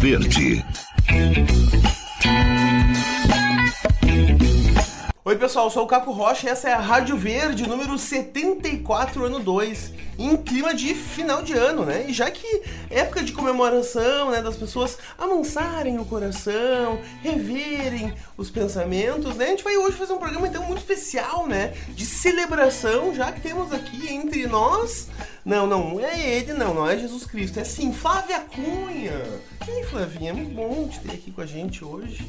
Verde. Oi pessoal, eu sou o Caco Rocha e essa é a Rádio Verde número 74 ano 2, em clima de final de ano, né? E já que época de comemoração, né, das pessoas amansarem o coração, reverem os pensamentos, né? A gente vai hoje fazer um programa então muito especial, né, de celebração, já que temos aqui entre nós, não, não é ele, não, não é Jesus Cristo, é sim Flávia Cunha. E aí, Flavinha, é muito bom te ter aqui com a gente hoje.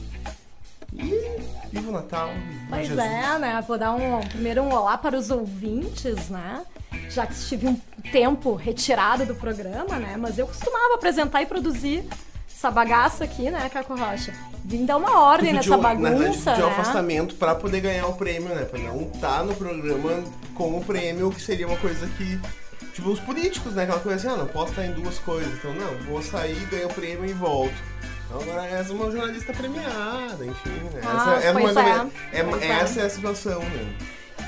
E viva o Natal. Pois Jesus. é, né? Vou dar um primeiro um olá para os ouvintes, né? Já que estive um tempo retirado do programa, né? Mas eu costumava apresentar e produzir essa bagaça aqui, né, Caco Rocha? Vim dar uma ordem Tu nessa verdade, bagunça, pediu um né? afastamento pra poder ganhar o prêmio, né? Pra não estar no programa com o prêmio, que seria uma coisa que. Tipo, os políticos, né? Aquela coisa assim, ah, não posso estar em duas coisas. Então, não, vou sair, ganho o prêmio e volto. Então, agora essa é uma jornalista premiada, enfim, né? Ah, essa, mais ou é. menos- é- é. essa é a situação, né?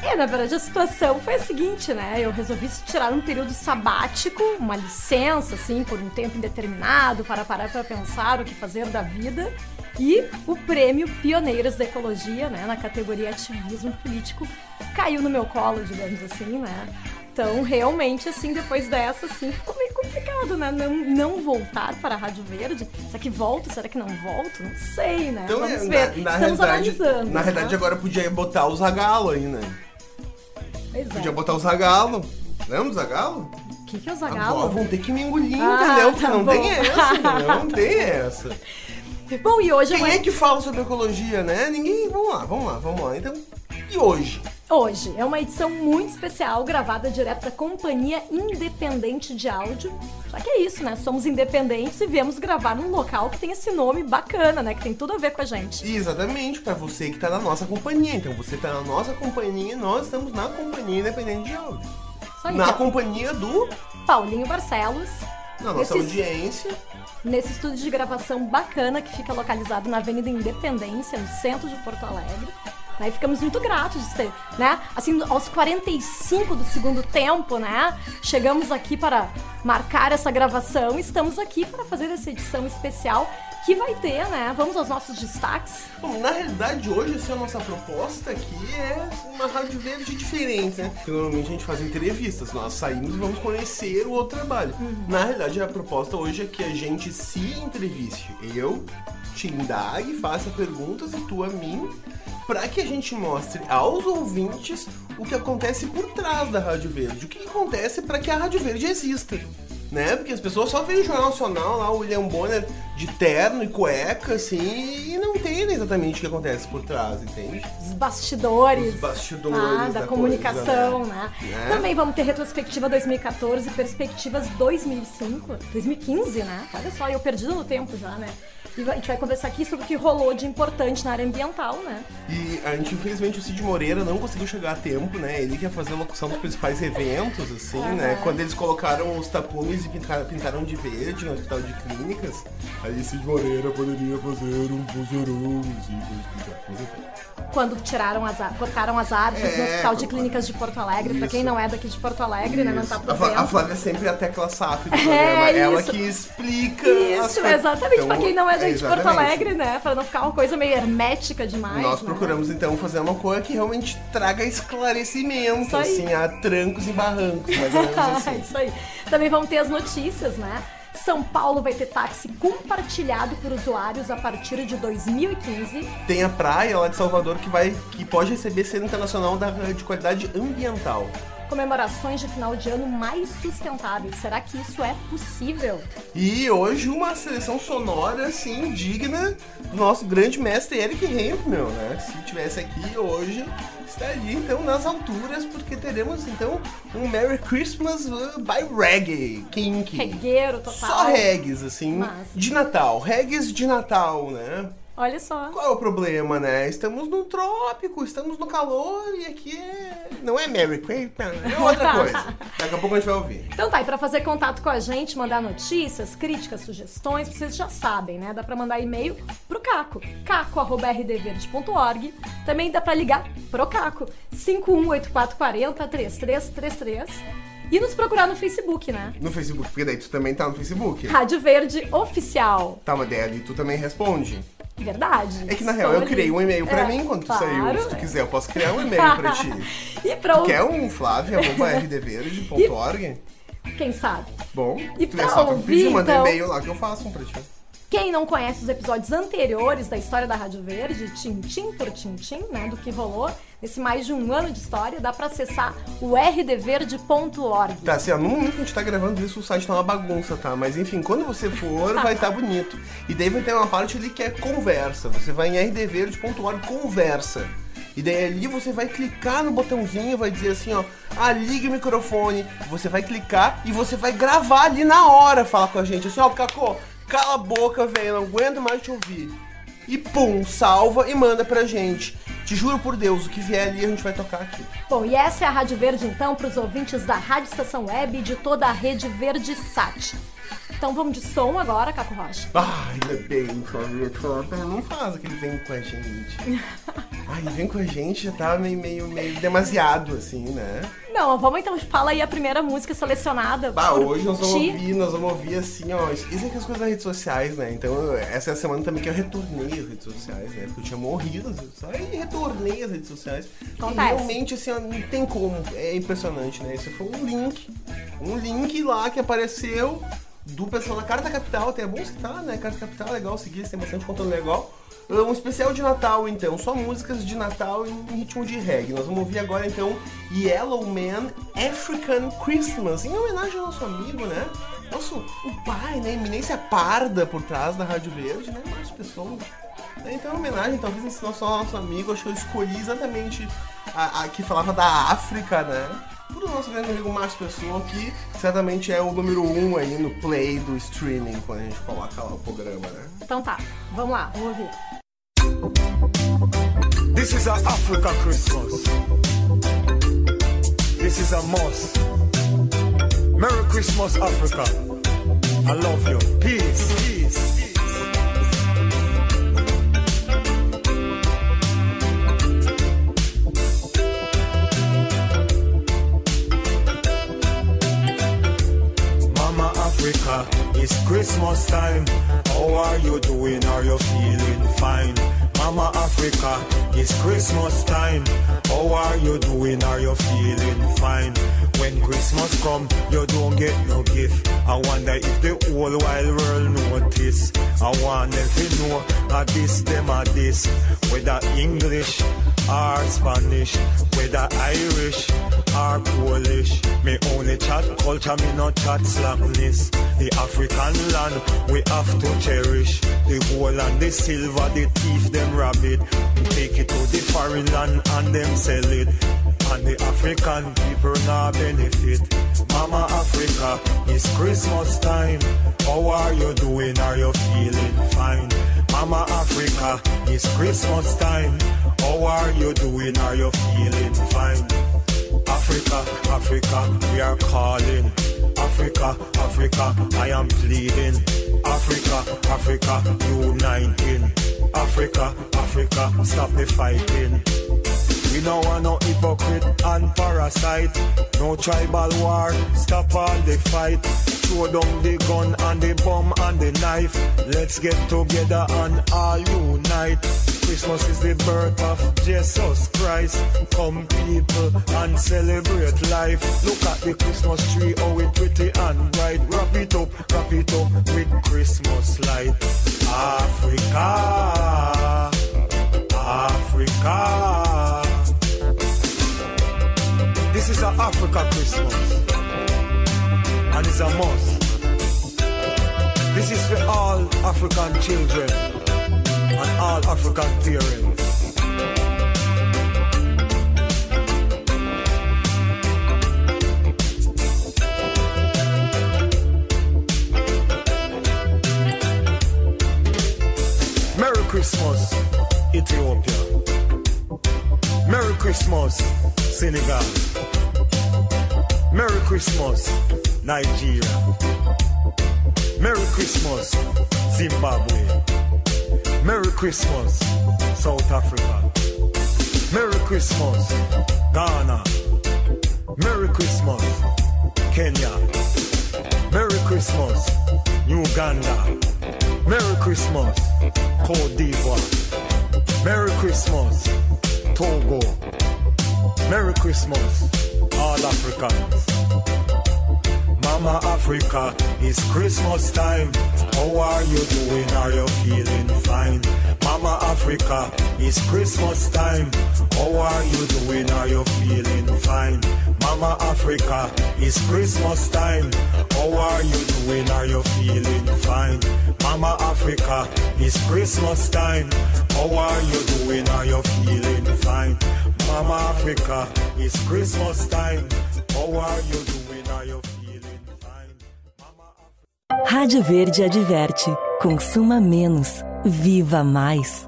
É, na verdade, a situação foi a seguinte, né? Eu resolvi tirar um período sabático, uma licença, assim, por um tempo indeterminado, para parar para pensar o que fazer da vida. E o prêmio Pioneiras da Ecologia, né, na categoria Ativismo Político, caiu no meu colo, digamos assim, né? Então, realmente, assim, depois dessa, assim, ficou meio complicado, né? Não, não voltar para a Rádio Verde. Será que volto? Será que não volto? Não sei, né? Então, Vamos é, ver. na, na Estamos realidade, analisando. na né? realidade, agora podia botar o Zagalo aí, né? É. Podia botar o Zagalo. Lembra do Zagalo? O que, que é o Agora Zagalo? vão ter que me engolir, Ah, entendeu? Tá não bom. tem essa? Não tem essa. Bom, e hoje eu Quem é que fala sobre ecologia, né? Ninguém. Vamos lá, vamos lá, vamos lá. Então, e hoje? Hoje é uma edição muito especial gravada direto da Companhia Independente de Áudio. Já que é isso, né? Somos independentes e viemos gravar num local que tem esse nome bacana, né? Que tem tudo a ver com a gente. Exatamente, pra você que tá na nossa companhia. Então, você tá na nossa companhia e nós estamos na Companhia Independente de Áudio. Isso aí, Na companhia do. Paulinho Barcelos, Na nossa Esses- audiência. nesse estúdio de gravação bacana que fica localizado na Avenida Independência, no centro de Porto Alegre. Né? E ficamos muito gratos de ter, né? Assim, aos 45 do segundo tempo, né? Chegamos aqui para marcar essa gravação. Estamos aqui para fazer essa edição especial que vai ter, né? Vamos aos nossos destaques. Bom, na realidade, hoje, assim, a nossa proposta aqui é uma rádio verde diferente, né? Porque normalmente a gente faz entrevistas, nós saímos e vamos conhecer o outro trabalho. Na realidade, a proposta hoje é que a gente se entreviste. Eu te indague, faça perguntas e tu a mim, para que a gente mostre aos ouvintes o que acontece por trás da Rádio Verde. O que acontece para que a Rádio Verde exista né? Porque as pessoas só veem o Jornal Nacional lá, o William Bonner de terno e cueca, assim, e não entendem exatamente o que acontece por trás, entende? Os bastidores. Os bastidores ah, da, da comunicação, coisa, né? Né? Também vamos ter retrospectiva 2014 e perspectivas 2005, 2015, né? Olha só, eu perdi no tempo já, né? E a gente vai conversar aqui sobre o que rolou de importante na área ambiental, né? E a gente, infelizmente, o Cid Moreira não conseguiu chegar a tempo, né? Ele que ia fazer a locução dos principais eventos, assim, né? Quando eles colocaram os tapumes e pintaram, pintaram de verde no hospital de clínicas, aí Cid Moreira poderia fazer um vozeirão, assim. Mas enfim. Quando tiraram as, ar- cortaram as árvores no É, Hospital de Clínicas de Porto Alegre, pra quem Isso. não é daqui de Porto Alegre, né? Não tá Isso. por a. Flávia é sempre a tecla SAP do É, programa. Ela isso. que explica. Isso, exatamente, Então, pra quem não é daqui de Porto exatamente. Alegre, né? Pra não ficar uma coisa meio hermética demais. Nós né? procuramos então fazer uma coisa que realmente traga esclarecimento, assim, a trancos e barrancos, mais ou menos assim. Isso aí. Também vamos ter as notícias, né? São Paulo vai ter táxi compartilhado por usuários a partir de 2015. Tem a praia lá de Salvador que vai, que pode receber selo internacional da, de qualidade ambiental. Comemorações de final de ano mais sustentáveis. Será que isso é possível? E hoje uma seleção sonora, assim, digna do nosso grande mestre Eric Hempel, né? Se tivesse aqui hoje, estaria então nas alturas, porque teremos então um Merry Christmas uh, by Reggae, Kink. Regueiro total. Só reggaes, assim, Massa. de Natal. Reggaes de Natal, né? Olha só. Qual é o problema, né? Estamos no trópico, estamos no calor e aqui é... não é Merry Christmas, é outra coisa. Daqui a pouco a gente vai ouvir. Então tá, e pra fazer contato com a gente, mandar notícias, críticas, sugestões, vocês já sabem, né? Dá pra mandar e-mail pro Caco, caco.rdverde.org. Também dá pra ligar pro Caco, 518440 3333. E nos procurar no Facebook, né? No Facebook, porque daí tu também tá no Facebook. Rádio Verde Oficial. Tá, mas daí tu também responde. Verdade. É que na real eu criei um e-mail pra É, mim quando tu claro, saiu. Se tu quiser, eu posso criar um e-mail pra ti. E pra Quer um flávia.rdverde.org? quem sabe? Bom, E tu é só tu pedir, manda então? e-mail lá que eu faço um pra ti. Quem não conhece os episódios anteriores da história da Rádio Verde, tintim por tintim, né, do que rolou nesse mais de um ano de história, dá pra acessar o rdverde.org. Tá, assim, ó, no momento que a gente tá gravando isso, o site tá uma bagunça, tá? Mas enfim, quando você for, vai estar bonito. E daí vai ter uma parte ali que é conversa. Você vai em rdverde.org, conversa. E daí ali você vai clicar no botãozinho, vai dizer assim, ó, ah, ligue o microfone. Você vai clicar e você vai gravar ali na hora, falar com a gente. Assim, ó, Cacô, cala a boca, velho, não aguento mais te ouvir. E pum, salva e manda pra gente. Te juro por Deus, o que vier ali a gente vai tocar aqui. Bom, e essa é a Rádio Verde, então, para os ouvintes da Rádio Estação Web e de toda a rede Verde Sat. Então vamos de som agora, Caco Rocha. Ai, ainda bem. Flávia, Não faz aquele vem com a gente. Ai, vem com a gente já tá meio, meio, meio demasiado, assim, né? Não, vamos então, fala aí a primeira música selecionada. Bah, hoje nós vamos ti. ouvir, nós vamos ouvir assim, ó. Isso aqui é as coisas das redes sociais, né? Então, essa é a semana também que eu retornei às redes sociais, né? Porque eu tinha morrido às redes sociais e retornei às redes sociais. Acontece. E realmente, assim, ó, não tem como. É impressionante, né? Esse foi um link. Um link lá que apareceu do pessoal da Carta Capital. Até é bom citar, né? Carta Capital é legal seguir, têm bastante conteúdo legal. Um especial de Natal, então, só músicas de Natal em ritmo de reggae. Nós vamos ouvir agora, então, Yellow Man African Christmas, em homenagem ao nosso amigo, né? Nosso o pai, né? Eminência parda por trás da Rádio Verde, né? Márcio Pessoa. Então, em homenagem, talvez esse nosso, nosso amigo, acho que eu escolhi exatamente a, a que falava da África, né? Pro nosso grande amigo Márcio Pessoa, que certamente é o número um aí no play do streaming, quando a gente coloca lá o programa, né? Então tá, vamos lá, vamos ouvir. This is a Africa Christmas. This is a must. Merry Christmas, Africa. I love you. Peace. Africa, it's Christmas time. How are you doing? Are you feeling fine? Mama Africa, it's Christmas time. How are you doing? Are you feeling fine? When Christmas come, you don't get no gift. I wonder if the whole wide world notice. I want them to know a this, them a this. Whether English or Spanish, whether Irish or Polish. Me only chat culture, me not chat slackness. The African land we have to cherish. The gold and the silver, the thief them rabbit. it. Take it to the foreign land and them sell it. And the African people now benefit. Mama Africa, it's Christmas time. How are you doing? Are you feeling fine? Mama Africa, it's Christmas time. How are you doing? Are you feeling fine? Africa, Africa, we are calling. Africa, Africa, I am pleading. Africa, Africa, uniting. Africa, Africa, stop the fighting. We don't want no hypocrite and parasite. No tribal war, stop all the fight. Throw down the gun and the bomb and the knife. Let's get together and all unite. Christmas is the birth of Jesus Christ. Come people and celebrate life. Look at the Christmas tree, how it pretty and bright. Wrap it up, wrap it up with Christmas light. Africa, Africa. This is an Africa Christmas. And it's a must. This is for all African children and all African parents. Merry Christmas, Ethiopia. Merry Christmas, Senegal. Merry Christmas, Nigeria. Merry Christmas, Zimbabwe. Merry Christmas, South Africa. Merry Christmas, Ghana. Merry Christmas, Kenya. Merry Christmas, Uganda. Merry Christmas, Cote d'Ivoire. Merry Christmas, Togo. Merry Christmas, all Africans. Mama Africa, it's Christmas time. How are you doing? Are you feeling fine? Mama Africa, it's Christmas time. How are you doing? Are you feeling fine? Mama Africa, it's Christmas time. How are you doing? Are you feeling fine? Mama Africa, it's Christmas time. How are you doing? Are you feeling fine? Mama Africa, it's Christmas time. How are you doing? Are you feeling fine? Mama Africa. Rádio Verde adverte. Consuma menos. Viva mais.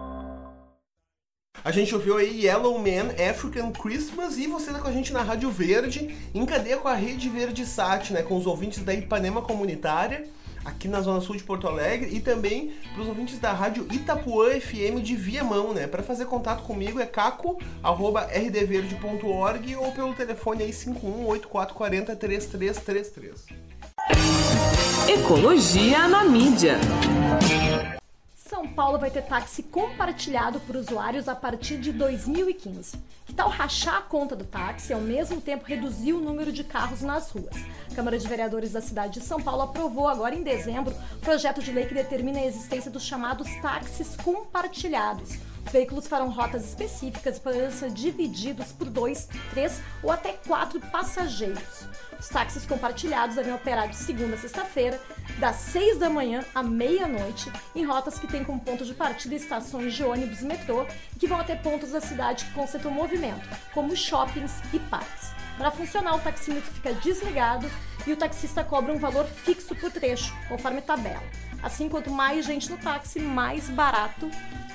A gente ouviu aí Yellow Man, African Christmas e você tá com a gente na Rádio Verde, em cadeia com a Rede Verde Sat, né? Com os ouvintes da Ipanema Comunitária, aqui na Zona Sul de Porto Alegre, e também para os ouvintes da Rádio Itapuã FM de Viamão, né? Para fazer contato comigo é caco.rdverde.org ou pelo telefone aí 518440 3333. Ecologia na mídia. São Paulo vai ter táxi compartilhado por usuários a partir de 2015. Que tal rachar a conta do táxi e ao mesmo tempo reduzir o número de carros nas ruas? A Câmara de Vereadores da cidade de São Paulo aprovou agora em dezembro projeto de lei que determina a existência dos chamados táxis compartilhados. Os veículos farão rotas específicas poderão ser divididos por dois, três ou até quatro passageiros. Os táxis compartilhados devem operar de segunda a sexta-feira, das 6 da manhã à meia-noite, em rotas que têm como ponto de partida estações de ônibus e metrô que vão até pontos da cidade que concentram movimento, como shoppings e parques. Para funcionar, o taxímetro fica desligado e o taxista cobra um valor fixo por trecho, conforme tabela. Assim, quanto mais gente no táxi, mais barato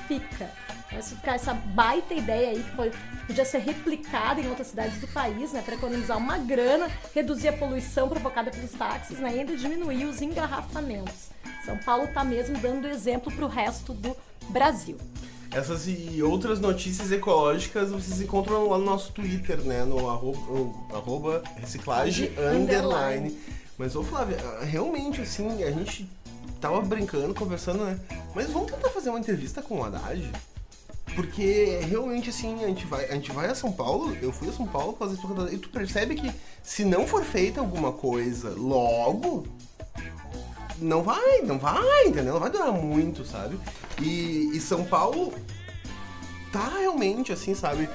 fica. Essa, ficar essa baita ideia aí que pode, podia ser replicada em outras cidades do país, né, para economizar uma grana, reduzir a poluição provocada pelos táxis, né, e ainda diminuir os engarrafamentos. São Paulo está mesmo dando exemplo para o resto do Brasil. Essas e outras notícias ecológicas vocês encontram lá no nosso Twitter, né? No arroba, arroba reciclagem Underline. underline. Mas, ô Flávia, realmente, assim, a gente tava brincando, conversando, né? Mas vamos tentar fazer uma entrevista com o Haddad? Porque realmente, assim, a gente, vai, a gente vai a São Paulo, eu fui a São Paulo fazer tour e tu percebe que se não for feita alguma coisa logo, não vai, não vai, entendeu? Não vai durar muito, sabe? E, e São Paulo tá realmente assim, sabe?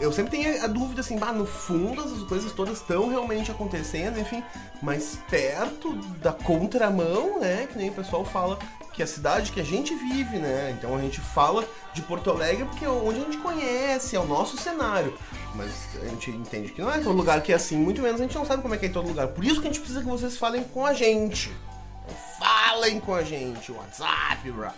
Eu sempre tenho a dúvida assim, bah, no fundo as coisas todas estão realmente acontecendo, enfim, mas perto da contramão, né? Que nem o pessoal fala que é a cidade que a gente vive, né? Então a gente fala de Porto Alegre porque é onde a gente conhece, é o nosso cenário. Mas a gente entende que não é todo lugar que é assim, muito menos a gente não sabe como é que é em todo lugar. Por isso que a gente precisa que vocês falem com a gente. Falem com a gente, WhatsApp, bro.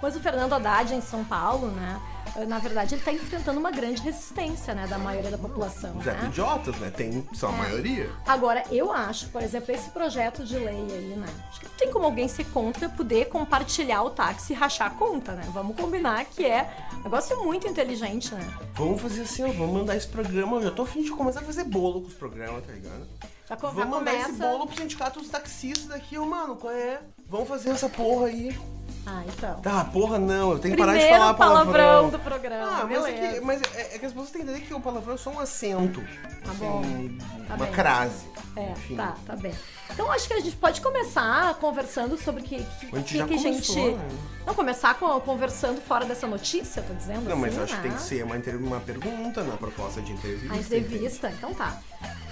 Pois o Fernando Haddad em São Paulo, né? Na verdade, ele está enfrentando uma grande resistência, né, da maioria da população, Os né? idiotas, né? Tem, são a maioria. Agora, eu acho, por exemplo, esse projeto de lei aí, né? Acho que não tem como alguém ser contra poder compartilhar o táxi e rachar a conta, né? Vamos combinar que é um negócio muito inteligente, né? Vamos fazer assim, ó, vamos mandar esse programa. Eu já tô afim de começar a fazer bolo com os programas, tá ligado? Já, co- já Vamos mandar começa. esse bolo pro sindicato dos taxistas daqui, ô mano, qual é? Vamos fazer essa porra aí. Ah, então. Tá, porra não, eu tenho que parar de Primeiro falar palavrão, palavrão. do programa. Ah, mas é, beleza. que, mas é, é que as pessoas têm que entender que o palavrão é só um acento. Tá assim, bom. Tá uma bem. crase. É, Enfim. tá, tá bem. Então acho que a gente pode começar conversando sobre o que, que, A gente que, já que a começou, gente. né? Não, começar com- conversando fora dessa notícia, tô dizendo Não, assim, mas acho que tem né? que ser uma, inter- uma pergunta na proposta de entrevista. A entrevista, então tá.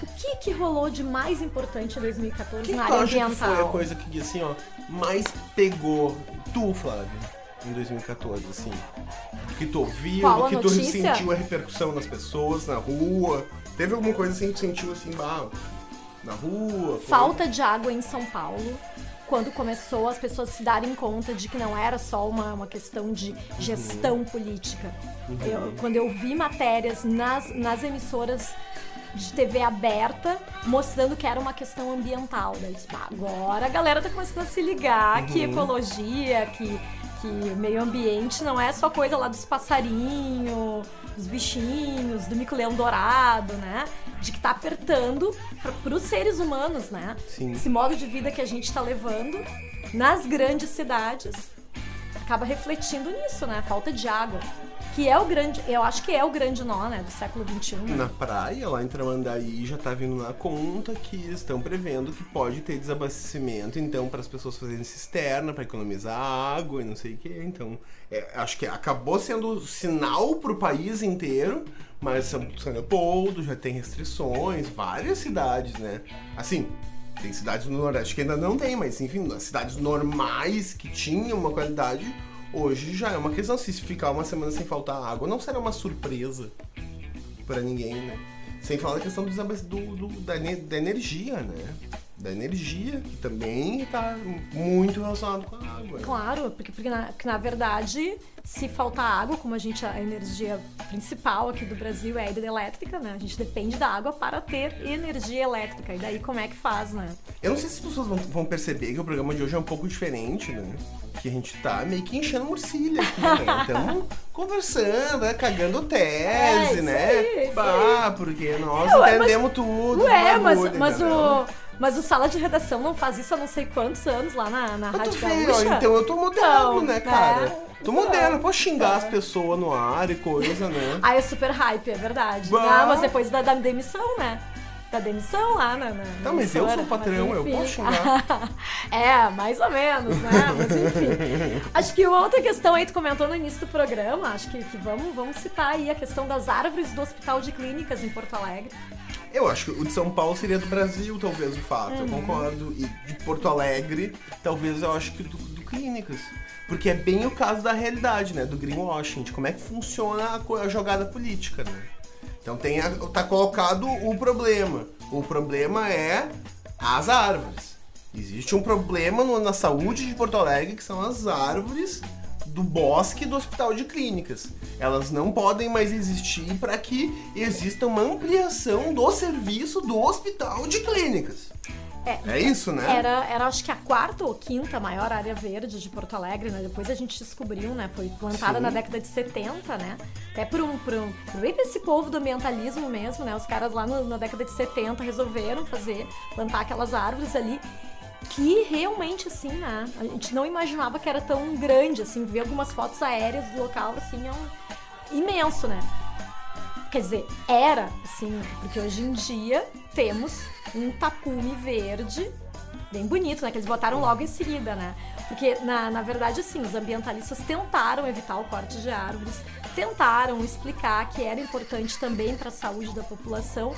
O que que rolou de mais importante em 2014 O que na tu área acha que ambiental? foi a coisa que, assim, ó, mais pegou tu, Flávio, em 2014, assim? Do que tu ouviu, Qual do que tu notícia? sentiu a repercussão nas pessoas, na rua? Teve alguma coisa assim que tu sentiu, assim, bah, na rua? foi- Falta de água em São Paulo. Quando começou as pessoas se darem conta de que não era só uma, uma questão de gestão política. Eu- quando eu vi matérias nas, nas emissoras de TV aberta mostrando que era uma questão ambiental. Daí, disse, "Pá, agora a galera tá começando a se ligar que ecologia, que Que meio ambiente não é só coisa lá dos passarinhos, dos bichinhos, do mico-leão dourado, né? De que tá apertando para os seres humanos, né? Sim. Esse modo de vida que a gente tá levando nas grandes cidades acaba refletindo nisso, né? Falta de água. Que é o grande, eu acho que é o grande nó, né, do século XXI. né? Na praia, lá em Tramandaí, já tá vindo na conta que estão prevendo que pode ter desabastecimento, então, para as pessoas fazerem cisterna, para economizar água e não sei o que. Então, é, acho que acabou sendo sinal pro país inteiro, mas São, São Leopoldo já tem restrições, várias cidades, né? Assim, tem cidades no Nordeste que ainda não tem, mas enfim, cidades normais que tinham uma qualidade, hoje já é uma questão. Se ficar uma semana sem faltar água, não será uma surpresa pra ninguém, né? Sem falar da questão do, do- da, da energia, né? Da energia, que também tá muito relacionado com a água. Claro, porque, porque, na, na verdade, se faltar água, como a gente, a energia principal aqui do Brasil é a hidrelétrica, né? A gente depende da água para ter energia elétrica. E daí como é que faz, né? Eu não sei se as pessoas vão, vão perceber que o programa de hoje é um pouco diferente, né? Que a gente tá meio que enchendo murcilha aqui, né? Estamos conversando, né? cagando tese, É, né? aí, bah, porque nós É, ué, entendemos tudo. Ué, do mas, mas, o, mas o sala de redação não faz isso há não sei quantos anos lá na, na Eu tô Rádio Gaúcha. então eu tô moderno, Então, né, cara? Tô Então, moderno, posso xingar as pessoas no ar e coisa, né? Ah, é super hype, é verdade. Bah. Ah, mas depois da, da demissão, né? Da demissão lá na. na Tá, mas eu sou o patrão, eu posso xingar. é, mais ou menos, né? Mas enfim. Acho que outra questão aí, tu comentou no início do programa, acho que, que vamos, vamos citar aí a questão das árvores do Hospital de Clínicas em Porto Alegre. Eu acho que o de São Paulo seria do Brasil, talvez, o fato. Uhum. Eu concordo. E de Porto Alegre, talvez eu acho que do, do Clínicas. Porque é bem o caso da realidade, né? Do greenwashing, de como é que funciona a, a jogada política, né? Então tem a- tá colocado o problema. O problema é as árvores. Existe um problema no- na saúde de Porto Alegre que são as árvores do bosque do Hospital de Clínicas. Elas não podem mais existir para que exista uma ampliação do serviço do Hospital de Clínicas. É, isso, né? Era, era acho que a quarta ou quinta maior área verde de Porto Alegre, né? Depois a gente descobriu, né? Foi plantada Sim. na década de 70, né? Até por um, por um por esse povo do ambientalismo mesmo, né? Os caras lá no- na década de 70 resolveram fazer, plantar aquelas árvores ali. Que realmente, assim, né? A gente não imaginava que era tão grande, assim, ver algumas fotos aéreas do local, assim, é um imenso, né? Quer dizer, era, assim, porque hoje em dia temos um tapume verde bem bonito, né? Que eles botaram logo em seguida, né? Porque, na, na verdade, assim, os ambientalistas tentaram evitar o corte de árvores, tentaram explicar que era importante também para a saúde da população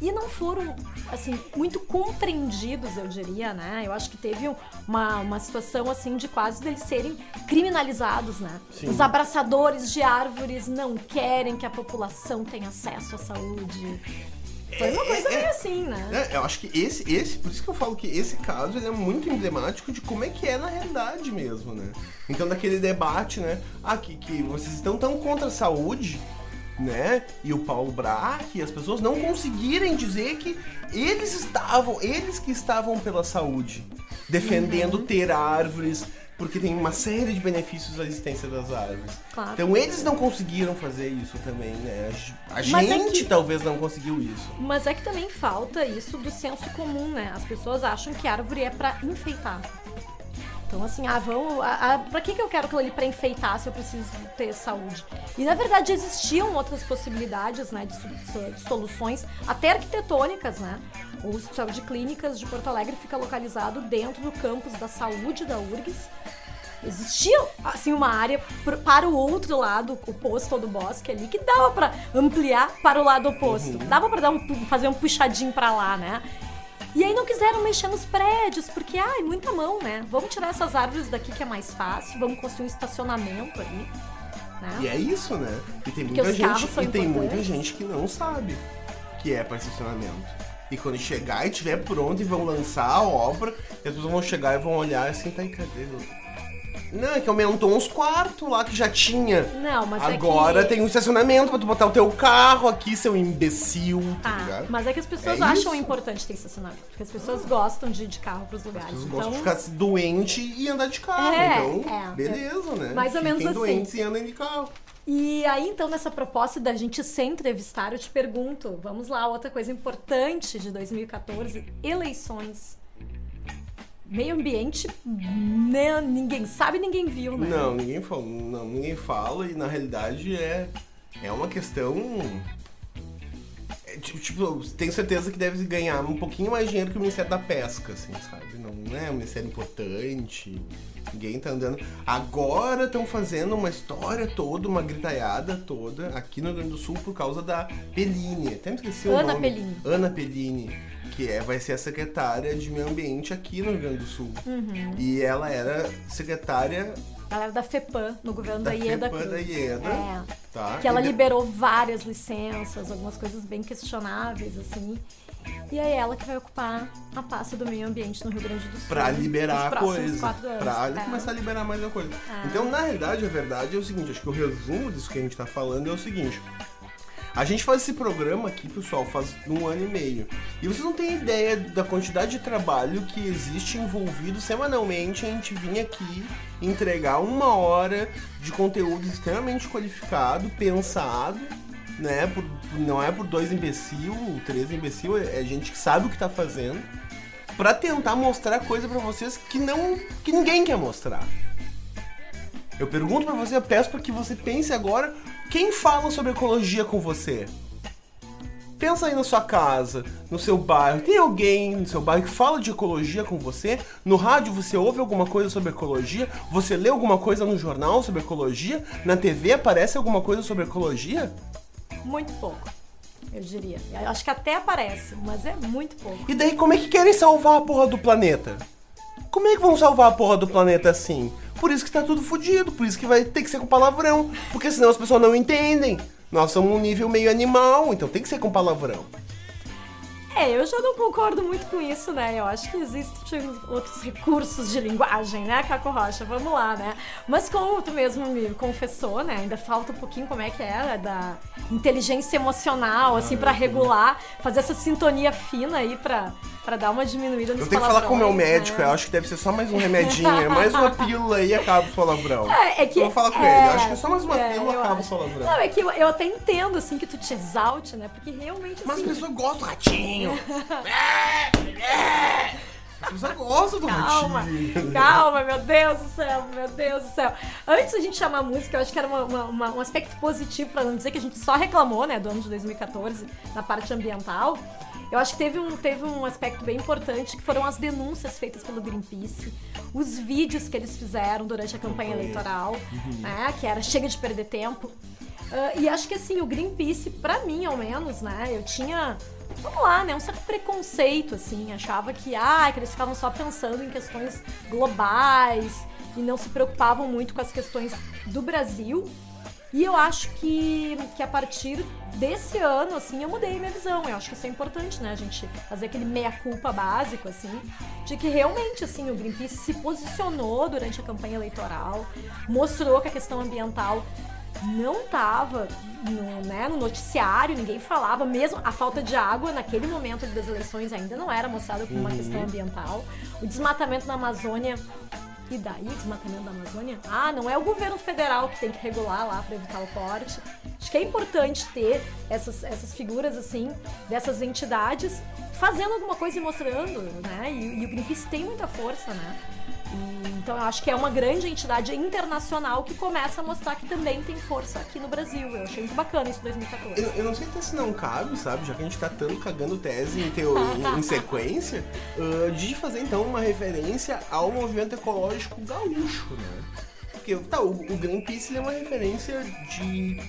e não foram, assim, muito compreendidos, eu diria, né? Eu acho que teve uma, uma situação, assim, de quase deles serem criminalizados, né? Sim. Os abraçadores de árvores não querem que a população tenha acesso à saúde. Foi uma coisa meio assim, né? É, eu acho que esse, esse, por isso que eu falo que esse caso ele é muito emblemático de como é que é na realidade mesmo, né? Então daquele debate, né? Ah, que, que vocês estão tão contra a saúde, né? E o Paulo Braque e as pessoas não conseguirem dizer que eles estavam, eles que estavam pela saúde, defendendo Uhum. ter árvores, porque tem uma série de benefícios da existência das árvores. Claro. Então eles não conseguiram fazer isso também, né? A, é gente que- talvez não conseguiu isso. Mas é que também falta isso do senso comum, né? As pessoas acham que árvore é pra enfeitar. Então, assim, ah, vão. A, a, pra que, que eu quero aquilo ali pra enfeitar se eu preciso ter saúde? E na verdade existiam outras possibilidades, né, de, de soluções, até arquitetônicas, né? O Hospital de Clínicas de Porto Alegre fica localizado dentro do campus da saúde da URGS. Existia, assim, uma área para o outro lado, oposto ao do bosque ali, que dava pra ampliar para o lado oposto. Dava pra dar um, fazer um puxadinho pra lá, né? E aí não quiseram mexer nos prédios, porque, ai, muita mão, né? Vamos tirar essas árvores daqui que é mais fácil, vamos construir um estacionamento ali, né? E é isso, né? E tem Porque muita gente, e tem muita gente que não sabe que é para estacionamento. E quando chegar e tiver pronto e vão lançar a obra, as pessoas vão chegar e vão olhar assim, tá aí, cadê? Não, é que aumentou uns quartos lá que já tinha. Não, mas Agora é que... tem um estacionamento pra tu botar o teu carro aqui, seu imbecil, tá Ah, ligado? mas é que as pessoas É acham isso. importante ter estacionamento. Porque as pessoas gostam de ir de carro pros lugares. Vocês então, gostam de ficar doente e andar de carro. É, então, é. beleza, né? Mais ou menos Fiquem assim. doentes e andem de carro. E aí, então, nessa proposta da gente ser entrevistar, eu te pergunto, vamos lá, outra coisa importante de 2014, eleições. Meio ambiente, né, ninguém sabe, ninguém viu, né? Não, ninguém fala, não, ninguém fala e na realidade é, é uma questão. é, tipo, tipo, tenho certeza que deve ganhar um pouquinho mais dinheiro que o Ministério da Pesca, assim, sabe? Não é um ministério importante, ninguém tá andando. Agora estão fazendo uma história toda, uma gritaiada toda aqui no Rio Grande do Sul por causa da Peline. Até me esqueci o Ana nome. Peline. Ana Peline, que é, vai ser a secretária de Meio Ambiente aqui no Rio Grande do Sul. Uhum. E ela era secretária Galera da FEPAM, no governo da, da Ieda FEPAM Cruz. da Ieda, É. tá? Que ela liberou várias licenças, algumas coisas bem questionáveis, assim. E é ela que vai ocupar a pasta do meio ambiente no Rio Grande do Sul. Pra liberar a coisa. quatro anos. Pra É. começar a liberar mais a coisa. É. Então, na realidade, a verdade é o seguinte: acho que o resumo disso que a gente tá falando é o seguinte. A gente faz esse programa aqui, pessoal, faz um ano e meio. E vocês não têm ideia da quantidade de trabalho que existe envolvido semanalmente a gente vir aqui entregar uma hora de conteúdo extremamente qualificado, pensado, né? Por- não é por dois imbecil, três imbecil, é é gente que sabe o que tá fazendo. Pra tentar mostrar coisa pra vocês que não. que ninguém quer mostrar. Eu pergunto pra você, eu peço pra que você pense agora quem fala sobre ecologia com você. Pensa aí na sua casa, no seu bairro. Tem alguém no seu bairro que fala de ecologia com você? No rádio você ouve alguma coisa sobre ecologia? Você lê alguma coisa no jornal sobre ecologia? Na TV aparece alguma coisa sobre ecologia? Muito pouco, eu diria. Eu acho que até aparece, mas é muito pouco. E daí como é que querem salvar a porra do planeta? Como é que vão salvar a porra do planeta assim? Por isso que tá tudo fodido, por isso que vai ter que ser com palavrão, porque senão as pessoas não entendem. Nós somos um nível meio animal, então tem que ser com palavrão. É, eu já não concordo muito com isso, né? Eu acho que existem outros recursos de linguagem, né, Caco Rocha? Vamos lá, né? Mas como tu mesmo me confessou, né? Ainda falta um pouquinho como é que é, da inteligência emocional, assim, pra regular, fazer essa sintonia fina aí pra, pra dar uma diminuída nos Eu tenho que falar com o meu médico, né? eu acho que deve ser só mais um remedinho, é mais uma pílula e acaba o palavrão. É, é que, Eu vou falar com é, ele, eu acho que é só mais uma é, pílula e acaba o acho. palavrão. Não, é que eu, eu até entendo, assim, que tu te exalte, né? Porque realmente, Mas as assim... pessoas gostam do ratinho. Gostam do Calma, ratinho. calma, meu Deus do céu, meu Deus do céu. Antes da gente chamar a música, eu acho que era uma- uma- um aspecto positivo, pra não dizer que a gente só reclamou, né, do ano de 2014, na parte ambiental. Eu acho que teve um, teve um aspecto bem importante, que foram as denúncias feitas pelo Greenpeace, os vídeos que eles fizeram durante a campanha eleitoral, né, que era chega de perder tempo. Ah, e acho que assim, o Greenpeace, pra mim ao menos, né, eu tinha, vamos lá, né, um certo preconceito, assim, achava que, ah, que eles ficavam só pensando em questões globais e não se preocupavam muito com as questões do Brasil. E eu acho que, que a partir desse ano, assim, eu mudei minha visão. Eu acho que isso é importante, né? A gente fazer aquele meia-culpa básico, assim, de que realmente, assim, o Greenpeace se posicionou durante a campanha eleitoral, mostrou que a questão ambiental não estava no, né, no noticiário, ninguém falava, mesmo a falta de água naquele momento das eleições ainda não era mostrada como uma questão ambiental. O desmatamento na Amazônia e daí, desmatamento da Amazônia? Ah, não é o governo federal que tem que regular lá para evitar o corte. Acho que é importante ter essas, essas figuras, assim, dessas entidades fazendo alguma coisa e mostrando, né? E, e o Greenpeace tem muita força, né? Então eu acho que é uma grande entidade internacional que começa a mostrar que também tem força aqui no Brasil. Eu achei muito bacana isso em 2014. Eu, eu não sei até se não cabe, sabe? Já que a gente tá tanto cagando tese em, teo, em, em sequência, ah, de fazer então uma referência ao movimento ecológico gaúcho, né? Porque tá, o, o Greenpeace é uma referência de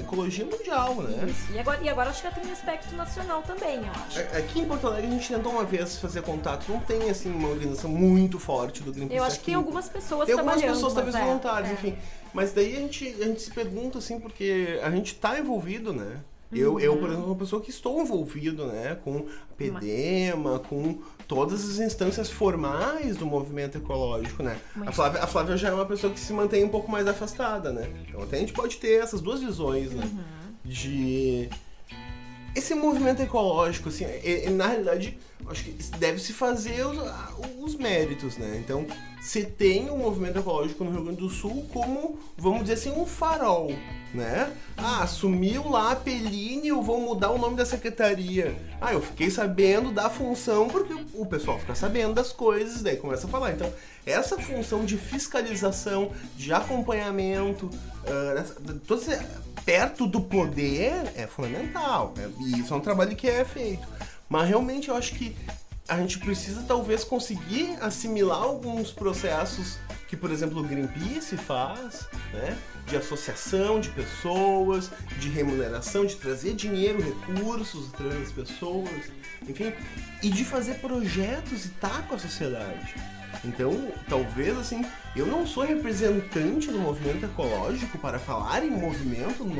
ecologia mundial, né? Isso. E agora, e agora acho que tem um aspecto nacional também, eu acho. Aqui em Porto Alegre a gente tentou uma vez fazer contato, não tem assim uma organização muito forte do Greenpeace. Eu acho que tem algumas pessoas Tem algumas pessoas, talvez é, voluntárias, é. enfim. Mas daí a gente, a gente se pergunta, assim, porque a gente tá envolvido, né? Eu, eu, por exemplo, sou uma pessoa que estou envolvido, né, com a PEDEMA, com todas as instâncias formais do movimento ecológico, né? A Flávia, a Flávia já é uma pessoa que se mantém um pouco mais afastada, né? Então até a gente pode ter essas duas visões, né? De esse movimento ecológico, assim, é- é- na realidade, acho que deve se fazer os, os méritos, né? Então, você tem o movimento ecológico no Rio Grande do Sul como, vamos dizer assim, um farol, né? Ah, assumiu lá a Peline, eu vou mudar o nome da secretaria. Ah, eu fiquei sabendo da função porque o pessoal fica sabendo das coisas, daí começa a falar. Então, essa função de fiscalização, de acompanhamento, esse- perto do poder é fundamental. né? E isso é um trabalho que é feito. Mas realmente eu acho que a gente precisa talvez conseguir assimilar alguns processos que, por exemplo, o Greenpeace faz, né? De associação de pessoas, de remuneração, de trazer dinheiro, recursos através das pessoas, enfim, e de fazer projetos e estar com a sociedade. Então, talvez assim, eu não sou representante do movimento ecológico para falar em movimento, no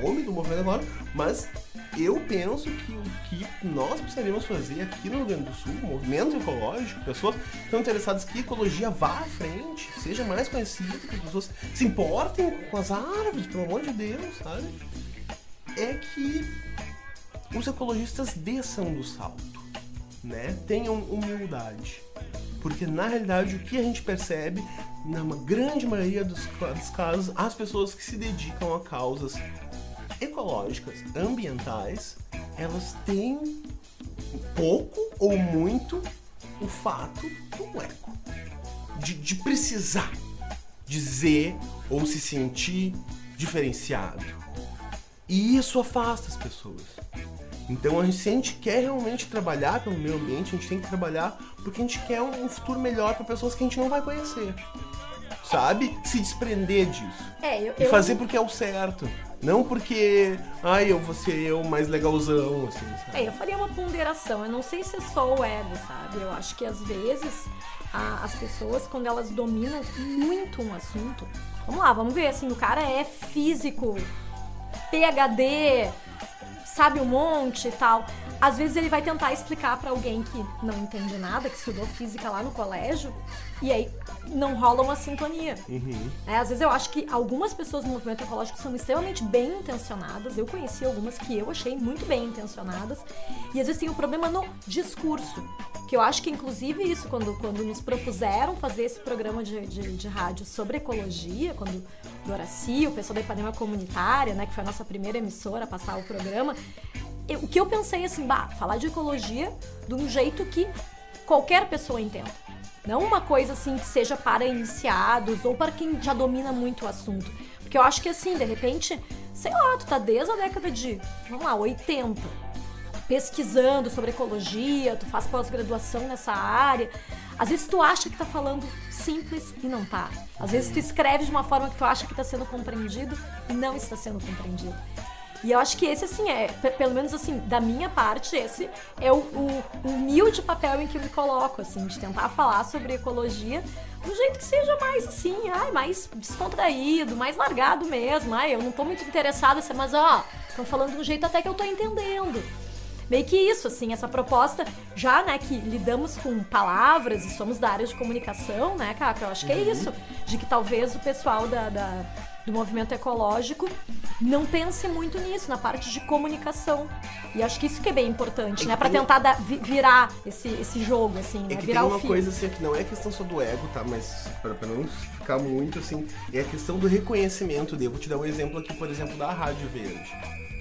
nome do movimento ecológico, mas eu penso que o que nós precisaríamos fazer aqui no Rio Grande do Sul, movimento ecológico, pessoas que estão interessadas que a ecologia vá à frente, seja mais conhecida, que as pessoas se importem com as árvores, pelo amor de Deus, sabe? É que os ecologistas desçam do salto, né? Tenham humildade. Porque na realidade o que a gente percebe, na grande maioria dos, dos casos, as pessoas que se dedicam a causas ecológicas, ambientais, elas têm pouco ou muito o fato do eco. De, de precisar dizer ou se sentir diferenciado. E isso afasta as pessoas. Então, a gente, se a gente quer realmente trabalhar pelo meio ambiente, a gente tem que trabalhar porque a gente quer um, futuro melhor para pessoas que a gente não vai conhecer. Sabe? Se desprender disso. É, eu, E eu- fazer porque é o certo. Não porque, ai, eu vou ser eu mais legalzão, assim, sabe? É, eu faria uma ponderação. Eu não sei se é só o ego, sabe? Eu acho que às vezes a- as pessoas, quando elas dominam muito um assunto. Vamos lá, vamos ver assim, o cara é físico, PhD, sabe um monte e tal. Às vezes ele vai tentar explicar pra alguém que não entende nada, que estudou física lá no colégio, e aí não rola uma sintonia. É, às vezes eu acho que algumas pessoas no movimento ecológico são extremamente bem intencionadas. Eu conheci algumas que eu achei muito bem intencionadas. E às vezes tem um problema no discurso. Que eu acho que, inclusive, isso, quando, quando nos propuseram fazer esse programa de, de, de rádio sobre ecologia, quando o Horaci, o pessoal da Ipanema Comunitária, né, que foi a nossa primeira emissora a passar o programa, eu- o que eu pensei assim, bah, falar de ecologia de um jeito que qualquer pessoa entenda. Não uma coisa assim que seja para iniciados ou para quem já domina muito o assunto. Porque eu acho que assim, de repente, sei lá, tu tá desde a década de, vamos lá, 80, pesquisando sobre ecologia, tu faz pós-graduação nessa área. Às vezes tu acha que tá falando simples e não tá. Às vezes tu escreve de uma forma que tu acha que tá sendo compreendido e não está sendo compreendido. E eu acho que esse, assim, é, pe- pelo menos assim, da minha parte, esse é o, o, o humilde papel em que eu me coloco, assim, de tentar falar sobre ecologia do jeito que seja mais assim, ai, mais descontraído, mais largado mesmo. Ai, eu não tô muito interessada, assim, mas ó, estão falando de um jeito até que eu tô entendendo. Meio que isso, assim, essa proposta, já, né, que lidamos com palavras e somos da área de comunicação, né, Caco? Eu acho que é isso. De que talvez o pessoal da, da- do movimento ecológico não pense muito nisso, na parte de comunicação. E acho que isso que é bem importante, É né? tem- tentar dar- virar esse, esse jogo, assim, É né? que Virar tem o uma fio. coisa assim, que não é questão só do ego, tá? Mas pra, pra não ficar muito assim, é a questão do reconhecimento dele. Vou te dar um exemplo aqui, por exemplo, da Rádio Verde,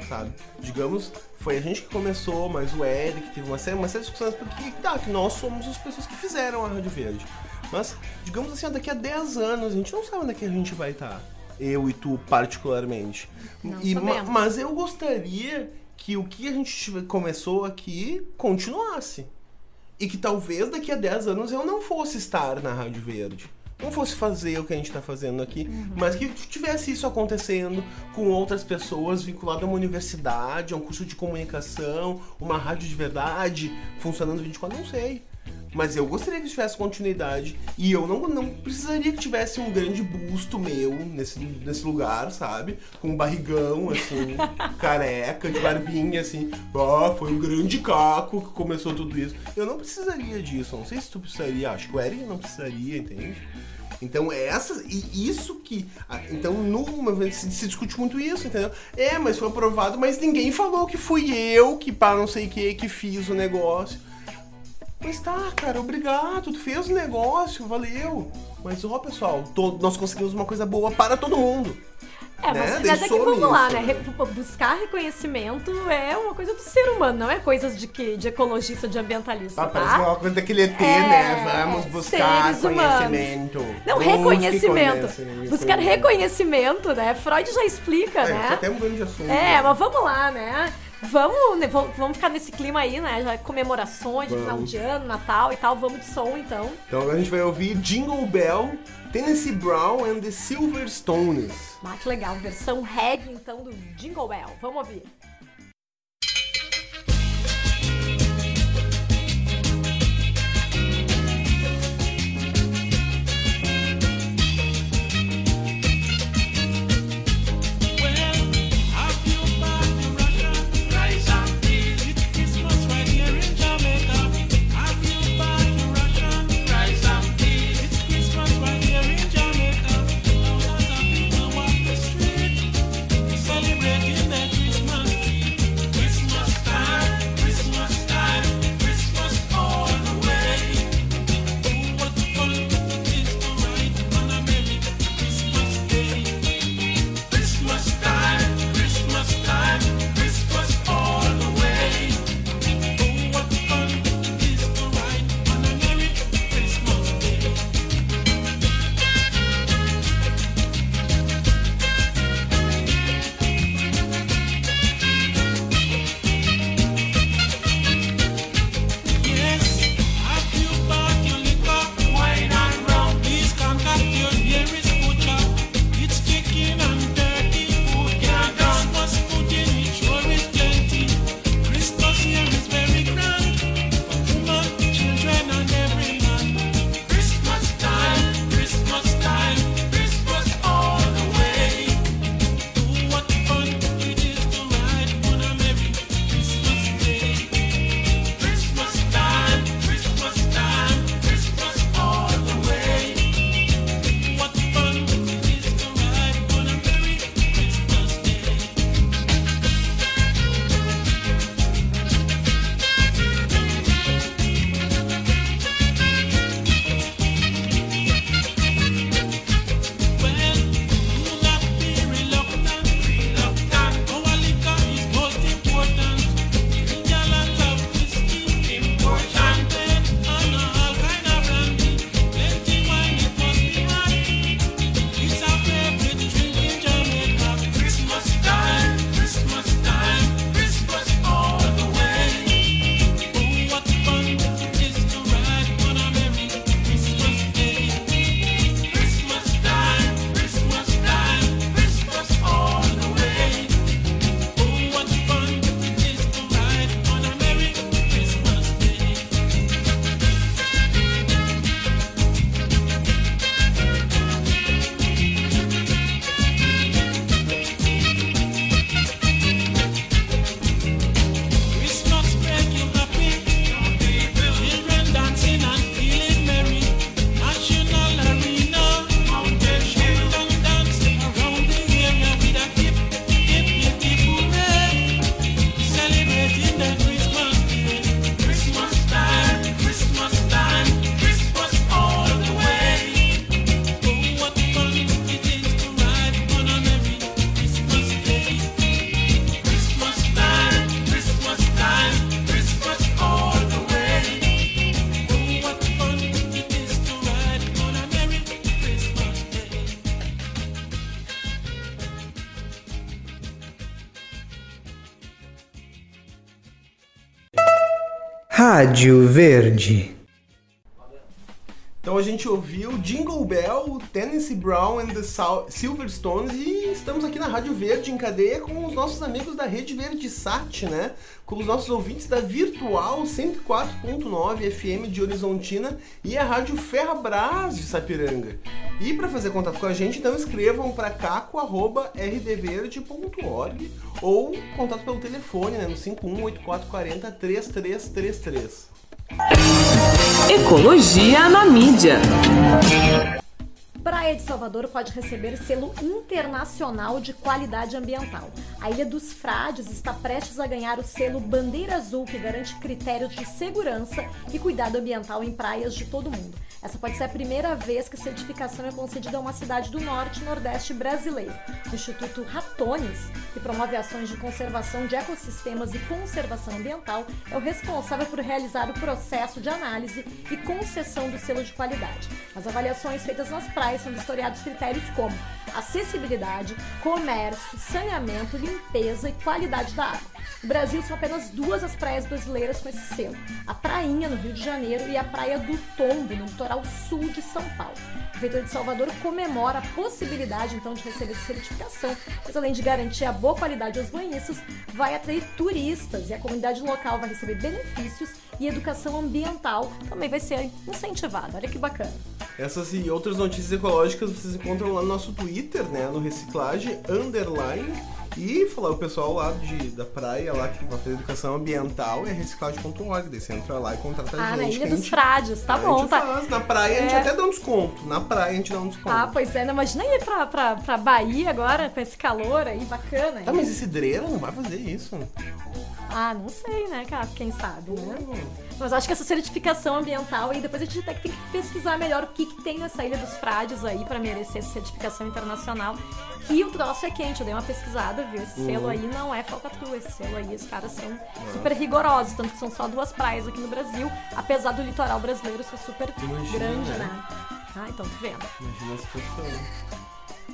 sabe? Digamos, foi a gente que começou, mas o Eric teve uma série, uma série de discussões, porque tá, que nós somos as pessoas que fizeram a Rádio Verde. Mas, digamos assim, daqui a 10 anos, a gente não sabe onde é que a gente vai estar. Eu e tu, particularmente. Não E, ma- mas eu gostaria que o que a gente começou aqui continuasse. E que talvez daqui a 10 anos eu não fosse estar na Rádio Verde. Não fosse fazer o que a gente está fazendo aqui, Uhum. mas que tivesse isso acontecendo com outras pessoas vinculadas a uma universidade, a um curso de comunicação, uma rádio de verdade, funcionando 24, não sei. Mas eu gostaria que tivesse continuidade. E eu não, não precisaria que tivesse um grande busto meu nesse, nesse lugar, sabe? Com um barrigão, assim, careca, de barbinha, assim. Ah, foi um grande caco que começou tudo isso. Eu não precisaria disso. Não sei se tu precisaria. Acho que o Eric não precisaria, entende? Então, essa, e isso que. Então, no movimento se, se, discute muito isso, entendeu? É, mas foi aprovado, mas ninguém falou que fui eu que, para não sei o que, que fiz o negócio. Mas tá, cara, obrigado, tu fez o negócio, valeu. Mas ó, pessoal, nós conseguimos uma coisa boa para todo mundo. É, mas, né? mas é que vamos lá, né? Buscar reconhecimento é uma coisa do ser humano, não é coisa de, que, de ecologista, de ambientalista. Ah, tá? parece uma coisa daquele ET, é, né? Vamos buscar conhecimento. Não, reconhecimento. Buscar reconhecimento, né? Freud já explica, é, né? Até um grande assunto. É, né? mas vamos lá, né? Vamos, né, vamos ficar nesse clima aí, né? Já comemorações de final de ano, Natal e tal. Vamos de som, então. Então agora a gente vai ouvir Jingle Bell, Tennessee Brown and the Silverstones. Ah, que legal. Versão reggae, então, do Jingle Bell. Vamos ouvir. Rádio Verde. Então a gente ouviu Jingle Bell, Tennessee Brown and the Sil- Silverstones e estamos aqui na Rádio Verde em cadeia com os nossos amigos da Rede Verde Sat, né? Com os nossos ouvintes da Virtual 104.9 FM de Horizontina e a Rádio Ferrabras de Sapiranga. E para fazer contato com a gente, então escrevam para caco@rdverde.org ou contato pelo telefone, né, no 518440 3333. Ecologia na mídia. Praia de Salvador pode receber selo internacional de qualidade ambiental. A Ilha dos Frades está prestes a ganhar o selo Bandeira Azul, que garante critérios de segurança e cuidado ambiental em praias de todo o mundo. Essa pode ser a primeira vez que a certificação é concedida a uma cidade do norte e nordeste brasileiro. O Instituto Ratones, que promove ações de conservação de ecossistemas e conservação ambiental, é o responsável por realizar o processo de análise e concessão do selo de qualidade. As avaliações feitas nas praias são vistoriados critérios como acessibilidade, comércio, saneamento, limpeza e qualidade da água. No Brasil são apenas duas as praias brasileiras com esse selo: a Prainha, no Rio de Janeiro, e a Praia do Tombo, no litoral sul de São Paulo. A Prefeitura de Salvador comemora a possibilidade, então, de receber essa certificação, pois além de garantir a boa qualidade aos banhistas, vai atrair turistas e a comunidade local vai receber benefícios e educação ambiental também vai ser incentivada. Olha que bacana. Essas e outras notícias ecológicas vocês encontram lá no nosso Twitter, né? No Reciclagem Underline. E falar o pessoal lá de, da praia lá que vai fazer educação ambiental é reciclagem.org. Daí você entra lá e contrata a Ah, gente. na que Ilha a dos Frades, tá a bom, tá? faz. Na praia a gente É. até dá um desconto. Na praia a gente dá um desconto. Ah, pois é, né? imagina ir pra, pra, pra Bahia agora, com esse calor aí, bacana. Tá, mas esse Dreira não vai fazer isso. Ah, não sei, né, cara? Quem sabe, né? Mas acho que essa certificação ambiental aí, depois a gente até tem que pesquisar melhor o que, que tem nessa Ilha dos Frades aí pra merecer essa certificação internacional. Que o troço é quente, eu dei uma pesquisada, viu? Esse selo Uhum. aí não é falcatrua, esse selo aí, os caras são super rigorosos, tanto que são só duas praias aqui no Brasil, apesar do litoral brasileiro ser super Imagina, grande, né? né? Ah, então tô vendo. Imagina a situação.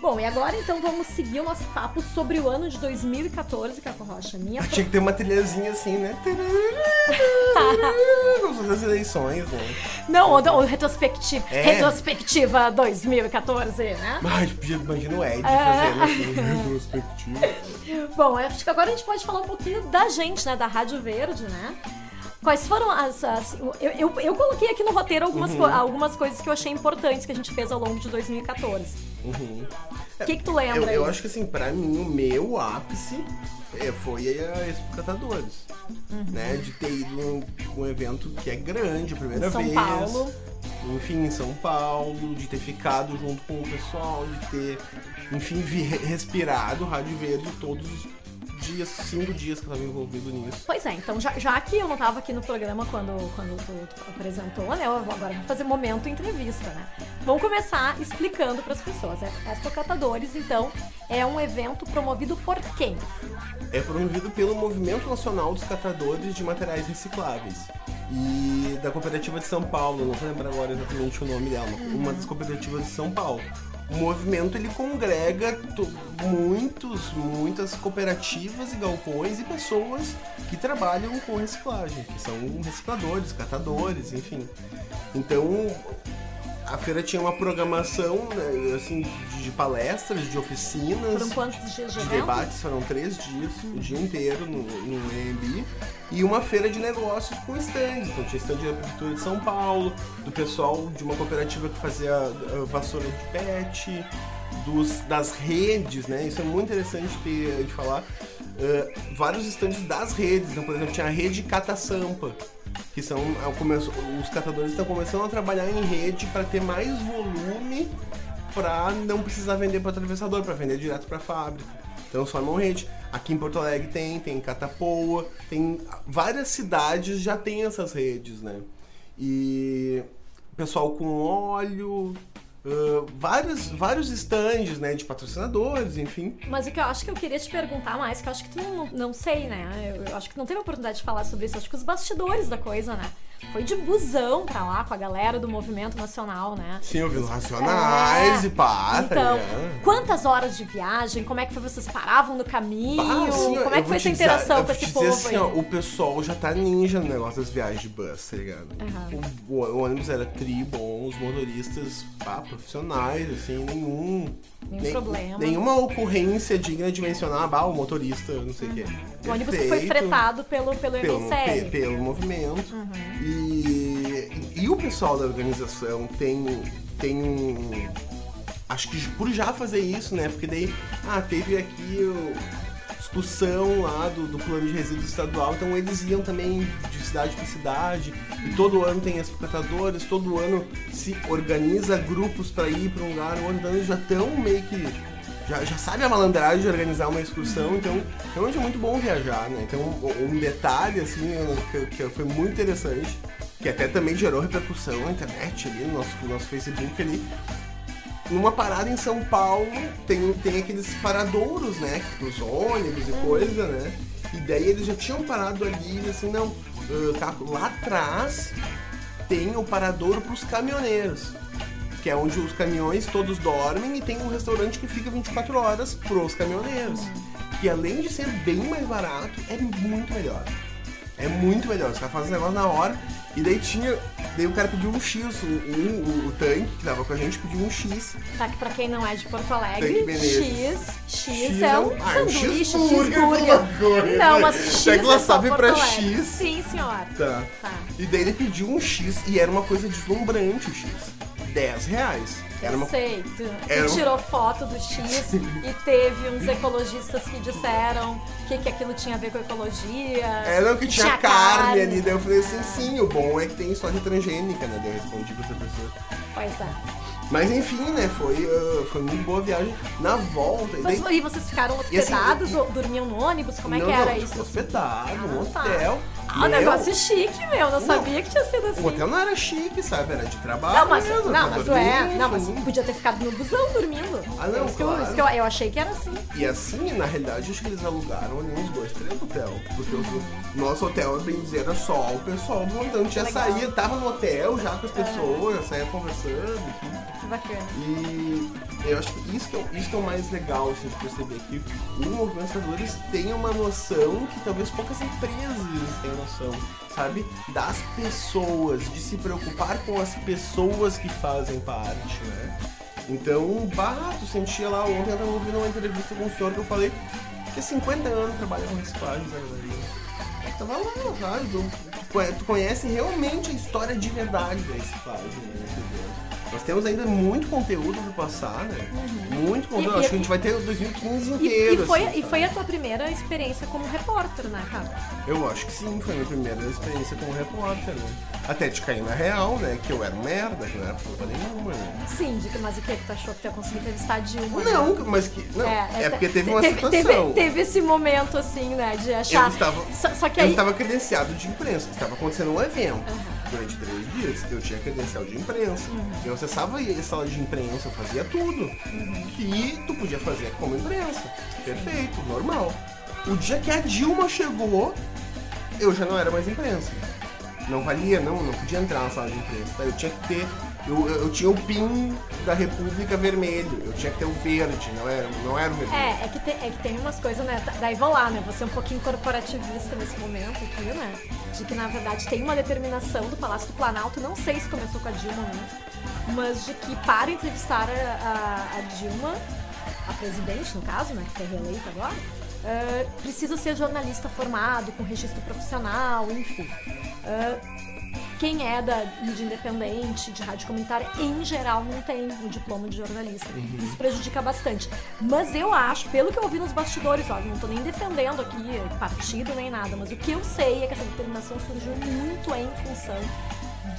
Bom, e agora então vamos seguir o nosso papo sobre o ano de 2014, Caco Rocha. Minha tinha que ter uma trilhazinha assim, né? Vamos fazer as eleições, né? Não, o, o retrospectiva, É. retrospectiva 2014, né? Ai, podia- imagina o Ed É. fazendo assim, retrospectiva. Bom, acho que agora a gente pode falar um pouquinho da gente, né? Da Rádio Verde, né? Quais foram as. as- eu, eu, eu coloquei aqui no roteiro algumas, Uhum. co- algumas coisas que eu achei importantes que a gente fez ao longo de 2014. O que, que tu lembra Eu, eu acho que assim, pra mim, o meu ápice é, foi a Expo Catadores. Né? De ter ido um, um evento que é grande, a primeira São vez. Paulo. Enfim, em São Paulo, de ter ficado junto com o pessoal, de ter, enfim, vi- respirado Rádio Verde todos os dias, cinco dias que eu tava envolvido nisso. Pois é, então já, já que eu não tava aqui no programa quando, quando tu, tu apresentou, né? Eu vou agora vou fazer momento entrevista, né? Vamos começar explicando para as pessoas. A Expo Catadores, então, é um evento promovido por quem? é promovido pelo Movimento Nacional dos Catadores de Materiais Recicláveis e da Cooperativa de São Paulo, não vou lembrar agora exatamente o nome dela, uma das cooperativas de São Paulo. O movimento ele congrega to- muitos, muitas cooperativas e galpões e pessoas que trabalham com reciclagem, que são recicladores, catadores, enfim. Então a feira tinha uma programação né, assim de de palestras, de oficinas Foram quantos dias de de debates, foram três dias, o dia inteiro no, no AMB, e uma feira de negócios com stands. Então tinha stand da Prefeitura de São Paulo, do pessoal de uma cooperativa que fazia uh, vassoura de pet, dos, das redes, né? Isso é muito interessante ter, de falar. Uh, vários stands das redes, então, por exemplo, tinha a rede Cata Sampa, que são é começo- os catadores estão começando a trabalhar em rede para ter mais volume para não precisar vender para atravessador, para vender direto para fábrica. Então formam rede. Aqui em Porto Alegre tem, tem em Catapoa, tem várias cidades já tem essas redes, né? E pessoal com óleo, ah, vários, vários estandes, né, de patrocinadores, enfim. Mas o que eu acho que eu queria te perguntar mais, que eu acho que tu não, não, sei, né? Eu, eu acho que não teve a oportunidade de falar sobre isso. Acho que os bastidores da coisa, né? Foi de busão pra lá com a galera do movimento nacional, né? Sim, eu vi os Racionais É. e pá, tá Então, ligado? quantas horas de viagem? Como é que foi? Vocês paravam no caminho? Ah, assim, Como é que foi essa dizer- interação eu com esse povo dizer assim, ó, o pessoal já tá ninja no negócio das viagens de bus, tá ligado? Aham. O, o- o ônibus era tri bom, os motoristas pá, profissionais, assim, nenhum. Nenhum problema. Nenhuma ocorrência digna de mencionar, bah, o motorista, não sei o quê. O ônibus que foi fretado pelo, pelo pelo, pe- pelo movimento. Uhum. E, e o pessoal da organização tem, tem um. Acho que por já fazer isso, né? Porque daí, ah, teve aqui o, discussão lá do, do plano de resíduos estadual, então eles iam também de cidade para cidade. E todo ano tem as catadores, todo ano se organiza grupos para ir para um lugar, então eles já estão meio que já, já sabe a malandragem de organizar uma excursão, então realmente é muito bom viajar, né? Então um um detalhe assim que, que foi muito interessante, que até também gerou repercussão na internet ali, no nosso, no nosso Facebook ali. Numa parada em São Paulo tem, tem aqueles paradouros, né? Dos ônibus e coisa, né? E daí eles já tinham parado ali e assim, não, ah, tá, lá atrás tem o paradouro pros caminhoneiros que é onde os caminhões todos dormem e tem um restaurante que fica 24 horas pros caminhoneiros. Que além de ser bem mais barato, é muito melhor. É muito melhor. Os caras fazem o negócio na hora. E daí tinha. Daí o cara pediu um X, o, o, o tanque que tava com a gente pediu um X. Tá que pra quem não é de Porto Alegre. X, X, X é é um um- ah, é um sanduíche, cheeseburger, coisa. Não, mas X ela é sabe Porto pra Alegre. X. Sim, senhora. Tá. Tá. E daí ele pediu um X e era uma coisa deslumbrante o X. 10 reais. Era uma Sei, tu, Era tirou foto do X e teve uns ecologistas que disseram que, que aquilo tinha a ver com ecologia. Era o que tinha, carne, carne. ali, daí eu falei assim, sim, o bom é que tem soja transgênica, né? Daí eu respondi pra essa pessoa. Pois é. Mas enfim, né? Foi, ah, foi muito boa a viagem. Na volta, e daí. Mas e vocês ficaram E assim, hospedados ou dormiam no ônibus? Como é não, que era não, isso? Hospedado, um Ah, tá. Hotel. Ah, Meu, negócio chique, meu. Não, sabia que tinha sido assim. O hotel não era chique, sabe? Era de trabalho. Não, mas, mesmo, não, mas é. Não, mas podia ter ficado no busão dormindo. Ah, não, isso que, eu, claro. isso que eu, eu achei que era assim. E assim, na realidade, acho que eles alugaram ali uns dois, três hotel. Porque o nosso hotel, bem dizer, era só o pessoal do. Não tinha. É. saída, tava no hotel já com as pessoas, já saía conversando. Que bacana. E eu acho que isso que é, isso que é o mais legal assim, de perceber que o movimento Trabalhadores tem uma noção que talvez poucas empresas tenham sabe? Das pessoas, de se preocupar com as pessoas que fazem parte, né? Então, bah, tu sentia lá, ontem eu tava ouvindo uma entrevista com um senhor que eu falei que há 50 anos trabalha com reciclagem, Maria. Tava lá, sabe? Tu, tu conhece realmente a história de verdade da reciclagem, né? Nós temos ainda muito conteúdo pra passar, né? Muito conteúdo. Uhum. E- Acho que a gente vai ter o 2015 E, inteiro. e, foi, assim, e foi a tua primeira experiência como repórter, né, cara? Eu acho que sim, foi a minha primeira experiência como repórter, né? Até de cair na real, né? Que eu era um merda, que não era porra nenhuma, né? Sim, de que- mas o que que tu achou que tu ia conseguir entrevistar Dilma? né? Não, mas que. Não, é, porque teve uma teve, situação. Teve, teve esse momento, assim, né, de achar... Eu estava, Só, só que eu aí... estava credenciado de imprensa, estava acontecendo um evento. Durante três dias, eu tinha credencial de imprensa. Uhum. Eu acessava a sala de imprensa, eu fazia tudo. Uhum. Que tu podia fazer como imprensa. Perfeito, normal. O dia que a Dilma chegou, eu já não era mais imprensa. Não valia, não, não podia entrar na sala de imprensa. tá? Eu tinha que ter. Eu, eu, eu tinha o PIN da República vermelho, eu tinha que ter o verde, não era, não era o vermelho. É, é que, tem, é que tem umas coisas, né? Daí vou lá, né? Você é um pouquinho corporativista nesse momento aqui, né? De que na verdade tem uma determinação do Palácio do Planalto, não sei se começou com a Dilma, né? Mas de que para entrevistar a, a- a Dilma, a presidente, no caso, né? Que foi reeleita agora, ah, precisa ser jornalista formado, com registro profissional, enfim. Ah, quem é da mídia independente, de rádio comunitária, em geral não tem o diploma de jornalista. Isso prejudica bastante. Mas eu acho, pelo que eu ouvi nos bastidores, ó, não tô nem defendendo aqui partido nem nada, mas o que eu sei é que essa determinação surgiu muito em função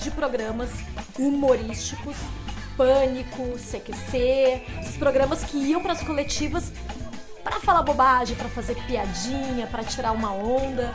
de programas humorísticos, Pânico, CQC, esses programas que iam para as coletivas pra falar bobagem, pra fazer piadinha, pra tirar uma onda.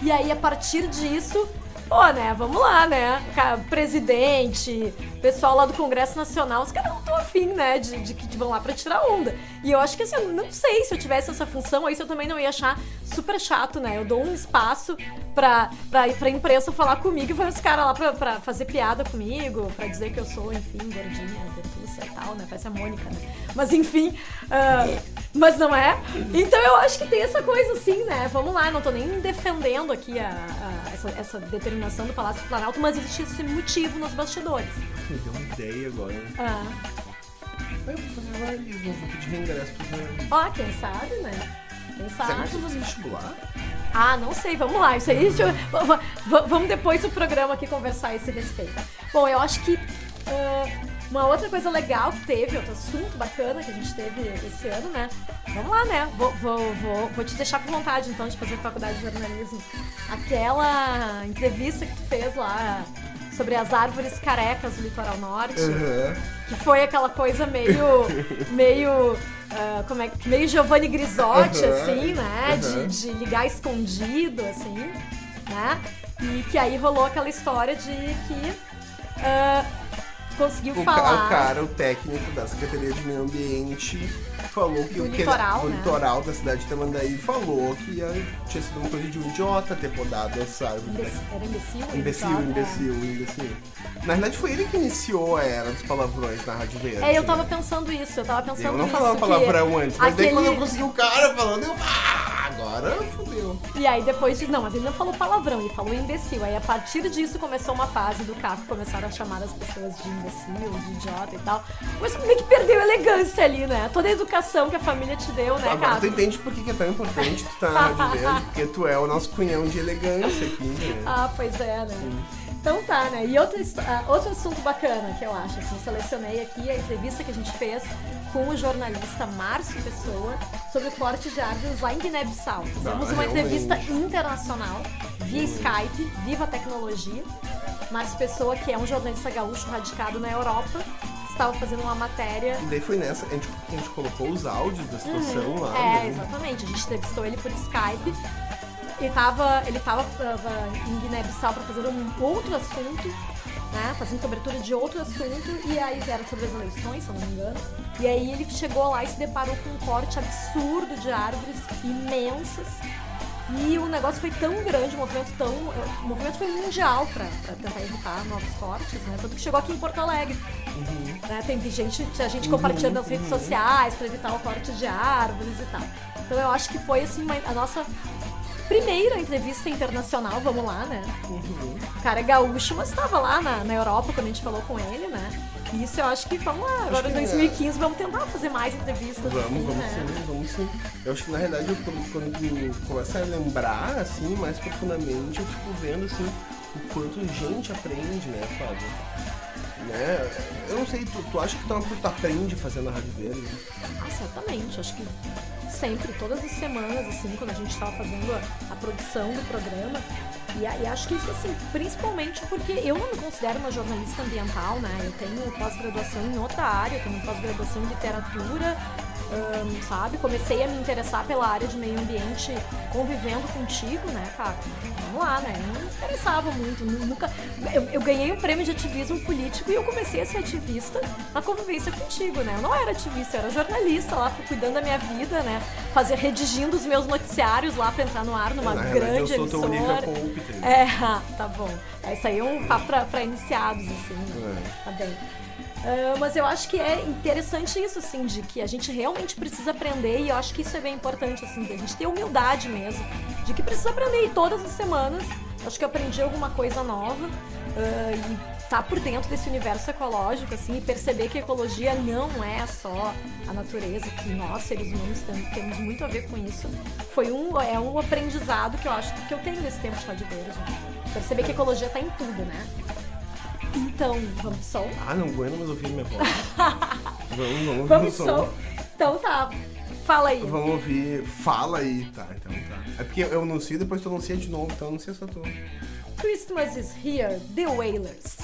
E aí, a partir disso, pô, né, vamos lá, né? Presidente, pessoal lá do Congresso Nacional, os caras não tô afim, né, de, de que vão lá pra tirar onda. E eu acho que assim, eu não sei se eu tivesse essa função, aí eu também não ia achar super chato, né? Eu dou um espaço pra, pra, pra imprensa falar comigo e vai os caras lá pra, pra fazer piada comigo, pra dizer que eu sou, enfim, gordinha, vertuça e tal, né? Parece a Mônica, né? Mas enfim, uh, mas não é. Então eu acho que tem essa coisa assim, né? Vamos lá, não tô nem defendendo aqui a, a essa, essa, determinação do Palácio do Planalto, mas existe esse motivo nos bastidores. Me deu uma ideia agora. Ah. Eu vou fazer jornalismo, vou pedir reingresso pro jornalismo. Ó, quem sabe, né? Quem Será que sabe? eu vou fazer vestibular? Ah, não sei, vamos lá. Isso aí, isso, vamos depois do programa aqui conversar a esse respeito. Bom, eu acho que ah, uma outra coisa legal que teve, outro assunto bacana que a gente teve esse ano, né? Vamos lá, né? Vou, vou, vou, vou te deixar com vontade, então, de fazer faculdade de jornalismo. Aquela entrevista que tu fez lá sobre as árvores carecas do litoral norte. Aham. Que foi aquela coisa meio. meio. ah, como é que. meio Giovanni Grisotti, Aham, assim, né? De, aham. de ligar escondido, assim, né? E que aí rolou aquela história de que. ah, conseguiu O, ca- falar. o cara, o técnico da Secretaria de Meio Ambiente, falou que o que litoral, né? litoral da cidade de Tamandaí falou que ia- tinha sido uma coisa de um idiota ter podado essa árvore. Imbecil, era imbecil? Imbecil, idiota? imbecil, imbecil. Na verdade foi ele que iniciou a era dos palavrões na Rádio Verde. É, eu tava pensando isso, eu tava pensando Eu não isso. falava que palavrão antes, mas daí aquele- quando eu consegui o cara falando, eu. Ah, agora fodeu. E aí depois de. Não, mas ele não falou palavrão, ele falou imbecil. Aí a partir disso começou uma fase do Caco, começaram a chamar as pessoas de imbecil, de idiota e tal. Mas meio que perdeu a elegância ali, né? Toda a educação que a família te deu, né, Agora tu entende por que que é tão importante tu tá na Rádio Verde, porque tu é o nosso cunhão de elegância aqui, né? Ah, pois é, né? Então tá, né? E outro, his- ah, outro assunto bacana que eu acho, assim, selecionei aqui a entrevista que a gente fez com o jornalista Márcio Pessoa sobre o corte de árvores lá em Guiné-Bissau. Fizemos uma realmente. entrevista internacional, via Skype, viva a tecnologia. Márcio Pessoa, que é um jornalista gaúcho radicado na Europa, estava fazendo uma matéria E daí foi nessa, a gente, a gente colocou os áudios da situação lá, É, né? exatamente. A gente entrevistou ele por Skype. Ele tava, ele tava, tava em Guiné-Bissau pra fazer um outro assunto, né? Fazendo cobertura de outro assunto. E aí era sobre as eleições, se eu não me engano. E aí ele chegou lá e se deparou com um corte absurdo de árvores imensas. E o negócio foi tão grande, o movimento tão. O movimento foi mundial pra, pra tentar evitar novos cortes, né? Tanto que chegou aqui em Porto Alegre. Né? Tem gente, a gente compartilhando nas redes sociais pra evitar o corte de árvores e tal. Então eu acho que foi assim uma- a nossa primeira entrevista internacional, vamos lá, né? O cara é gaúcho, mas estava lá na, na Europa quando a gente falou com ele, né? Isso eu acho que, vamos lá, agora em que é. 2015 vamos tentar fazer mais entrevistas Vamos, assim, vamos né? sim, vamos sim. Eu acho que na realidade, eu, quando, quando a lembrar, assim, mais profundamente, eu fico vendo, assim, o quanto gente aprende, né, Fábio? Né? Eu não sei, tu, tu acha que tu, tu aprende fazendo a Rádio Verde? Ah, certamente. Acho que sempre, todas as semanas, assim, quando a gente estava fazendo a, a produção do programa. E, e acho que isso, assim, principalmente porque eu não me considero uma jornalista ambiental, né? Eu tenho pós-graduação em outra área, eu tenho pós-graduação em literatura, ahn, sabe? Comecei a me interessar pela área de meio ambiente convivendo contigo, né, cara? Vamos lá, né? Eu não me interessava muito, nu- nunca. Eu, eu ganhei um prêmio de ativismo político e eu comecei a ser ativista na convivência contigo, né? Eu não era ativista, eu era jornalista lá, fui cuidando da minha vida, né? Fazer, redigindo os meus noticiários lá pra entrar no ar numa na realidade, grande eu sou emissora. Entendeu? É, tá bom. Isso aí é um papo pra, pra iniciados, assim, né? É. Tá bem. Ah, mas eu acho que é interessante isso, assim, de que a gente realmente precisa aprender e eu acho que isso é bem importante, assim, de a gente ter humildade mesmo, de que precisa aprender e todas as semanas. Acho que eu aprendi alguma coisa nova ah, e tá por dentro desse universo ecológico, assim, e perceber que ecologia não é só a natureza, que nós, seres humanos, tem- temos muito a ver com isso. Foi um, é um aprendizado que eu acho que eu tenho nesse tempo de Verde. Perceber que ecologia tá em tudo, né? Então, vamos som? Ah, não aguento mais ouvir minha voz. vamos, vamos ouvir Vamos som. som? Então tá. Fala aí. Vamos ouvir. Fala aí, tá, então tá. É porque eu anuncio e depois tu anuncia de novo, então eu não sei se eu tô. Christmas is here, The Wailers.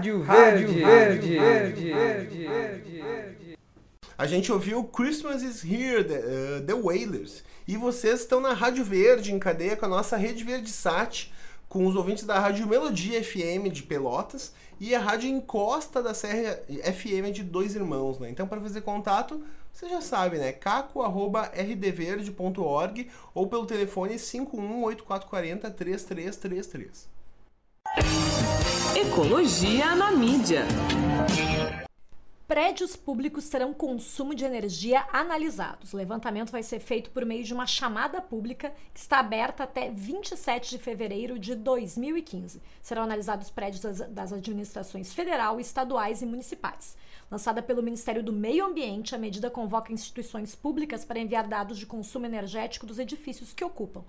Rádio Verde, Verde, Verde, Verde, Verde. A gente ouviu Christmas is Here, The, uh, The Wailers. E vocês estão na Rádio Verde, em cadeia com a nossa Rede Verde Sat, com os ouvintes da Rádio Melodia FM de Pelotas e a Rádio Encosta da Serra FM de Dois Irmãos, né? Então, para fazer contato, você já sabe, né? caco.rdverde.org ou pelo telefone 518440-3333. Ecologia na mídia. Prédios públicos terão consumo de energia analisados. O levantamento vai ser feito por meio de uma chamada pública que está aberta até 27 de fevereiro de 2015. Serão analisados prédios das, das administrações federal, estaduais e municipais. Lançada pelo Ministério do Meio Ambiente, a medida convoca instituições públicas para enviar dados de consumo energético dos edifícios que ocupam.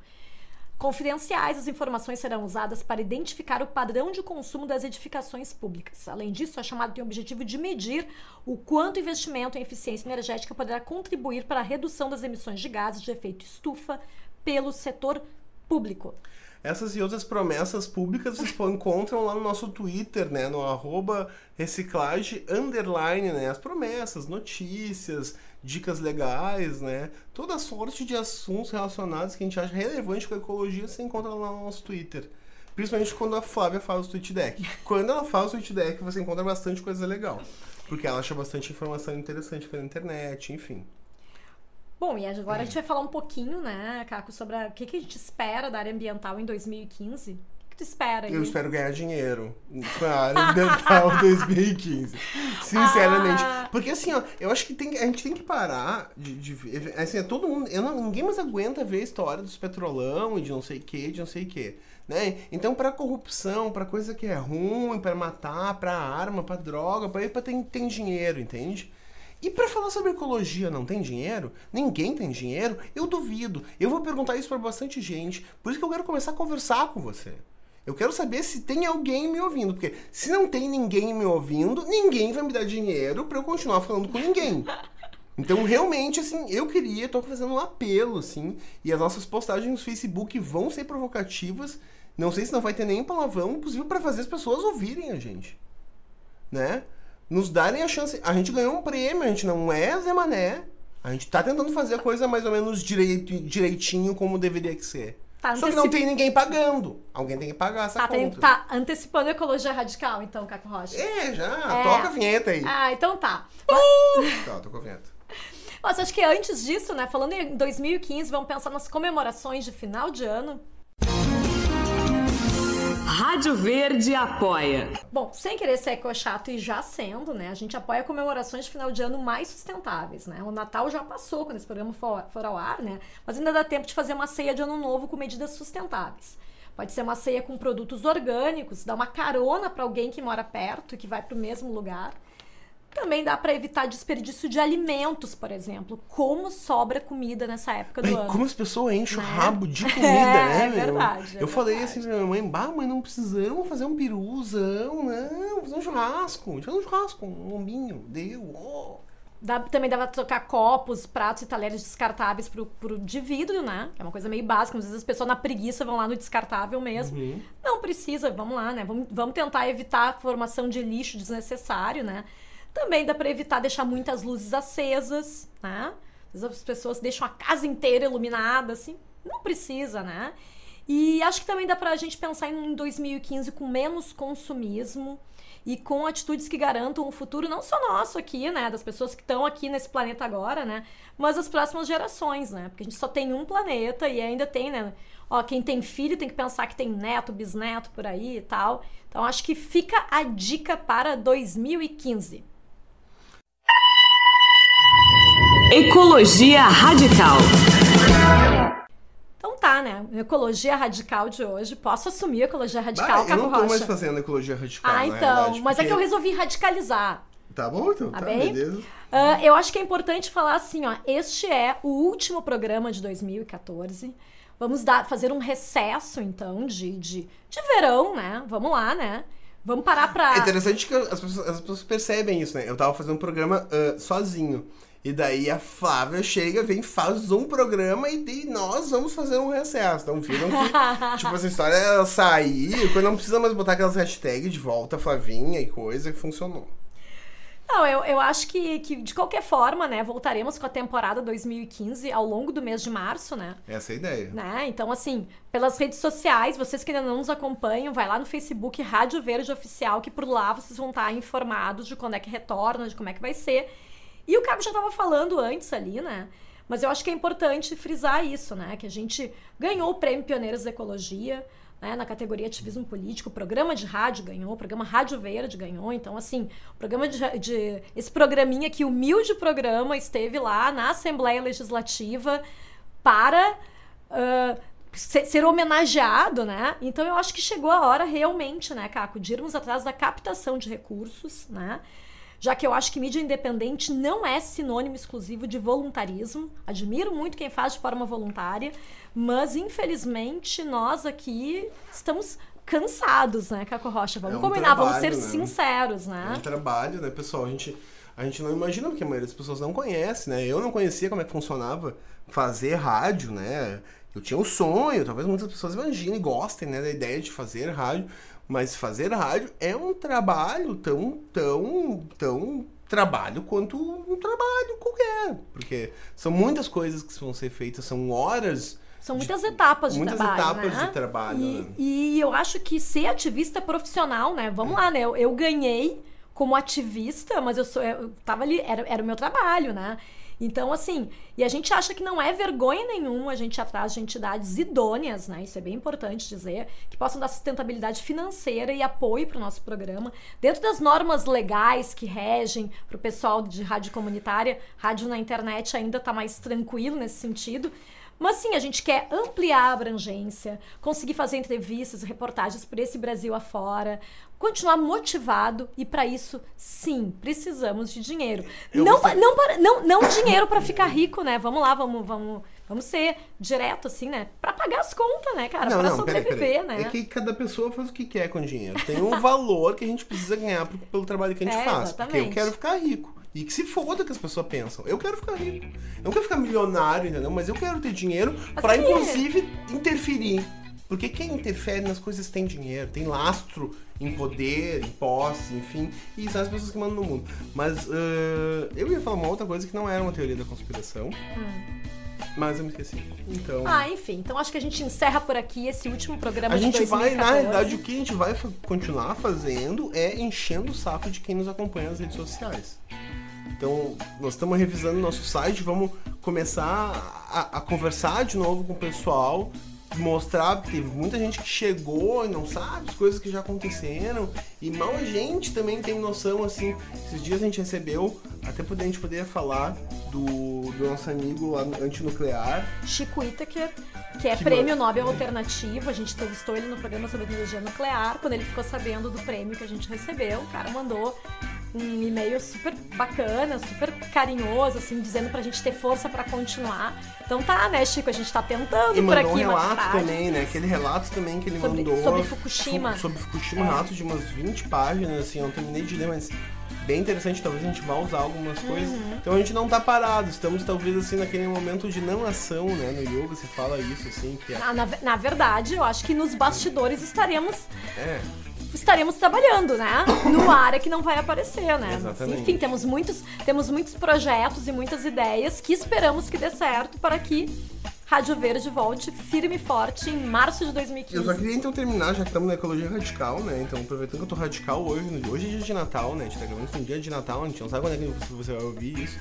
Confidenciais, as informações serão usadas para identificar o padrão de consumo das edificações públicas. Além disso, a chamada tem o objetivo de medir o quanto o investimento em eficiência energética poderá contribuir para a redução das emissões de gases de efeito estufa pelo setor público. Essas e outras promessas públicas vocês encontram lá no nosso Twitter, né? No arroba reciclagem underline, né? As promessas, notícias, dicas legais, né? Toda sorte de assuntos relacionados que a gente acha relevante com a ecologia você encontra lá no nosso Twitter. Principalmente quando a Flávia faz o tweet deck. Quando ela faz o tweet deck, você encontra bastante coisa legal. Porque ela acha bastante informação interessante pela internet, enfim. Bom, e agora a gente vai falar um pouquinho, né, Caco, sobre o que, que a gente espera da área ambiental em 2015. Que tu espera aí? Eu espero ganhar dinheiro com a área ambiental 2015. Sinceramente. Ah. Porque assim, ó, eu acho que tem, a gente tem que parar de, de ver. Assim, é todo mundo. Eu não, ninguém mais aguenta ver a história dos petrolão e de não sei o que, de não sei o que. Né? Então, pra corrupção, pra coisa que é ruim, pra matar, pra arma, pra droga, pra, pra tem, tem dinheiro, entende? E pra falar sobre ecologia não tem dinheiro? Ninguém tem dinheiro? Eu duvido. Eu vou perguntar isso pra bastante gente. Por isso que eu quero começar a conversar com você. Eu quero saber se tem alguém me ouvindo, porque se não tem ninguém me ouvindo, ninguém vai me dar dinheiro pra eu continuar falando com ninguém. Então, realmente, assim, eu queria, tô fazendo um apelo, assim, e as nossas postagens no Facebook vão ser provocativas. Não sei se não vai ter nem palavrão, inclusive pra fazer as pessoas ouvirem a gente. Né? Nos darem a chance. A gente ganhou um prêmio, a gente não é Zé Mané. A gente tá tentando fazer a coisa mais ou menos direito, direitinho como deveria que ser. Tá Só que não tem ninguém pagando. Alguém tem que pagar essa Tá, tem- conta. tá antecipando a ecologia radical, então, Caco Rocha. É, já. É. Toca a vinheta aí. Ah, então tá. Tá, toca a vinheta. Mas acho que antes disso, né, falando em 2015, vamos pensar nas comemorações de final de ano. Rádio Verde apoia. Bom, sem querer ser eco-chato e já sendo, né, a gente apoia comemorações de final de ano mais sustentáveis, né? O Natal já passou quando esse programa for, for ao ar, né? Mas ainda dá tempo de fazer uma ceia de ano novo com medidas sustentáveis. Pode ser uma ceia com produtos orgânicos, dar uma carona para alguém que mora perto e que vai para o mesmo lugar. Também dá pra evitar desperdício de alimentos, por exemplo. Como sobra comida nessa época do Ai, ano. como as pessoas enchem o Né? rabo de comida, É, né, é verdade, é Eu falei verdade. assim pra minha mãe, bah, mãe, não precisamos fazer um peruzão, não, fazer um churrasco. A gente faz um churrasco, um lombinho, deu, ó. Dá- também dava pra trocar copos, pratos e talheres descartáveis pro, pro de vidro, né? Que é uma coisa meio básica. Às vezes as pessoas na preguiça vão lá no descartável mesmo. Uhum. Não precisa, vamos lá, né? Vamos, vamos tentar evitar a formação de lixo desnecessário, né? Também dá pra evitar deixar muitas luzes acesas, né? Às vezes as pessoas deixam a casa inteira iluminada, assim. Não precisa, né? E acho que também dá pra gente pensar em 2015 com menos consumismo e com atitudes que garantam um futuro não só nosso aqui, né, das pessoas que estão aqui nesse planeta agora, né, mas das próximas gerações, né? Porque a gente só tem um planeta e ainda tem, né, ó, quem tem filho tem que pensar que tem neto, bisneto por aí e tal. Então acho que fica a dica para 2015. Ecologia Radical. Então tá, né? Ecologia radical de hoje. Posso assumir ecologia radical, Bah, eu não tô Rocha? mais fazendo ecologia radical, Ah, então. realidade, mas é que eu porque- resolvi radicalizar. Tá bom, então, Tá tá, bem? beleza. Ah, eu acho que é importante falar assim, ó. Este é o último programa de 2014. Vamos dar, fazer um recesso, então, de, de, de verão, né? Vamos lá, né? Vamos parar pra. É interessante que as pessoas, as pessoas percebem isso, né? Eu tava fazendo um programa ah, sozinho. E daí a Flávia chega, vem, faz um programa e daí nós vamos fazer um recesso. Então viram que, tipo, essa história ela sair, quando não precisa mais botar aquelas hashtags de volta, Flavinha e coisa, que funcionou. Não, eu, eu acho que, que, de qualquer forma, né? Voltaremos com a temporada 2015 ao longo do mês de março, né? Essa é a ideia. né? Então, assim, pelas redes sociais, vocês que ainda não nos acompanham, vai lá no Facebook Rádio Verde Oficial, que por lá vocês vão estar informados de quando é que retorna, de como é que vai ser. E o Caco já estava falando antes ali, né? Mas eu acho que é importante frisar isso, né? Que a gente ganhou o Prêmio Pioneiros da Ecologia, né? Na categoria Ativismo Político, o programa de rádio ganhou, o programa Rádio Verde ganhou. Então, assim, o programa de, de esse programinha aqui, humilde programa, esteve lá na Assembleia Legislativa para ah, ser, ser homenageado, né? Então eu acho que chegou a hora realmente, né, Caco, de irmos atrás da captação de recursos, né? Já que eu acho que mídia independente não é sinônimo exclusivo de voluntarismo. Admiro muito quem faz de forma voluntária, mas infelizmente nós aqui estamos cansados, né, Caco Rocha? Vamos É um combinar, vamos ser trabalho, né? sinceros, É né? um trabalho, né, pessoal? A gente, a gente não imagina, porque a maioria das pessoas não conhece, né? Eu não conhecia como é que funcionava fazer rádio, né? Eu tinha um sonho, talvez muitas pessoas imaginem e gostem, né, da ideia de fazer rádio, mas fazer rádio é um trabalho tão, tão, tão trabalho quanto um trabalho qualquer, porque são muitas coisas que vão ser feitas, são horas São muitas etapas de muitas trabalho, etapas né? de trabalho, E, né? e eu acho que ser ativista profissional, né? Vamos lá, né? Eu, eu ganhei como ativista, mas eu sou, eu tava ali, era, era o meu trabalho, né? Então, assim, e a gente acha que não é vergonha nenhuma a gente atrás de entidades idôneas, né? Isso é bem importante dizer, que possam dar sustentabilidade financeira e apoio para o nosso programa, dentro das normas legais que regem para o pessoal de rádio comunitária. Rádio na internet ainda está mais tranquilo nesse sentido. Mas sim, a gente quer ampliar a abrangência, conseguir fazer entrevistas, reportagens por esse Brasil afora, continuar motivado e para isso, sim, precisamos de dinheiro. Eu Não, gostei- não, para- não, não dinheiro para ficar rico, né? Vamos lá, vamos, vamos, vamos ser direto assim, né? Para pagar as contas, né, cara? Para sobreviver, né? É que cada pessoa faz o que quer com dinheiro. Tem um valor que a gente precisa ganhar pelo trabalho que a gente É, faz. Porque eu exatamente. quero ficar rico. E que se foda que as pessoas pensam. Eu quero ficar rico. Eu não quero ficar milionário, entendeu? Mas eu quero ter dinheiro pra, que- inclusive, interferir. Porque quem interfere nas coisas tem dinheiro, tem lastro em poder, em posse, enfim. E são as pessoas que mandam no mundo. Mas ãh, eu ia falar uma outra coisa que não era uma teoria da conspiração. Mas eu me esqueci. Então. Hum. Ah, enfim, então acho que a gente encerra por aqui esse último programa A gente 2014. vai, na realidade, o que a gente vai continuar fazendo é enchendo o saco de quem nos acompanha nas redes sociais. Então, nós estamos revisando o nosso site, vamos começar a, a conversar de novo com o pessoal, mostrar, porque teve muita gente que chegou e não sabe as coisas que já aconteceram, e mal a gente também tem noção, assim, esses dias a gente recebeu, até poder, a gente poderia falar do, do nosso amigo antinuclear, Chico Itaker, que é Que prêmio Nobel Alternativo. A gente entrevistou ele no programa sobre energia nuclear. Quando ele ficou sabendo do prêmio que a gente recebeu, o cara mandou um e-mail super bacana, super carinhoso, assim, dizendo pra gente ter força pra continuar. Então tá, né, Chico? A gente tá tentando E por aqui, um relato tá também, né? Aquele relato também que ele Sobre- mandou. sobre Fukushima. Fu- Sobre Fukushima, É. relato de umas 20 páginas, assim, eu não terminei de ler, mas bem interessante, talvez a gente vá usar algumas coisas. Uhum. Então a gente não tá parado, estamos talvez assim naquele momento de não ação, né? No yoga se fala isso, assim, que é. Na, na, na verdade, eu acho que nos bastidores estaremos é estaremos trabalhando, né? No área que não vai aparecer, né? Exatamente. enfim, temos muitos, temos muitos projetos e muitas ideias que esperamos que dê certo para que Rádio Verde volte firme e forte em março de 2015. Eu só queria então terminar, já que estamos na ecologia radical, né? Então, aproveitando que eu tô radical hoje, hoje é dia de Natal, né? A gente tá gravando isso no dia de Natal, a gente não sabe quando é que você vai ouvir isso.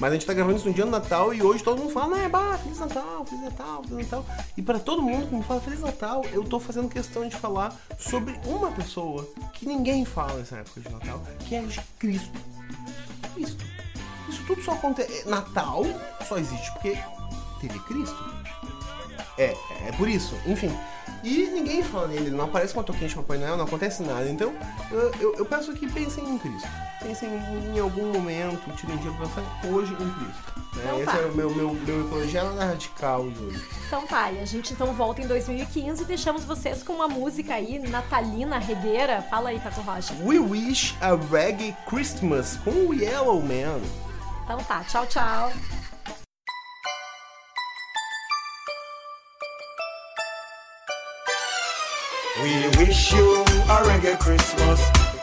Mas a gente tá gravando isso no dia do Natal e hoje todo mundo fala, né, bah, Feliz Natal, Feliz Natal, Feliz Natal. E pra todo mundo que me fala Feliz Natal, eu tô fazendo questão de falar sobre uma pessoa que ninguém fala nessa época de Natal, que é de Cristo. Cristo. Isso tudo só acontece. Natal só existe porque teve Cristo. É, é por isso, enfim. E ninguém fala nele, não aparece uma toquinha de Papai Noel, não acontece nada. Então, eu, eu, eu peço que pensem em Cristo. Pensem em, em algum momento, tirem um dia pra pensar hoje em Cristo. né? Então Esse tá. é o meu, meu, meu ecologia nada radical de hoje. Então tá, e a gente então volta em 2015 e deixamos vocês com uma música aí, natalina, regueira. Fala aí, Pato Rocha. We Wish a Reggae Christmas com o Yellow Man. Então tá, tchau, tchau. We wish you a reggae Christmas.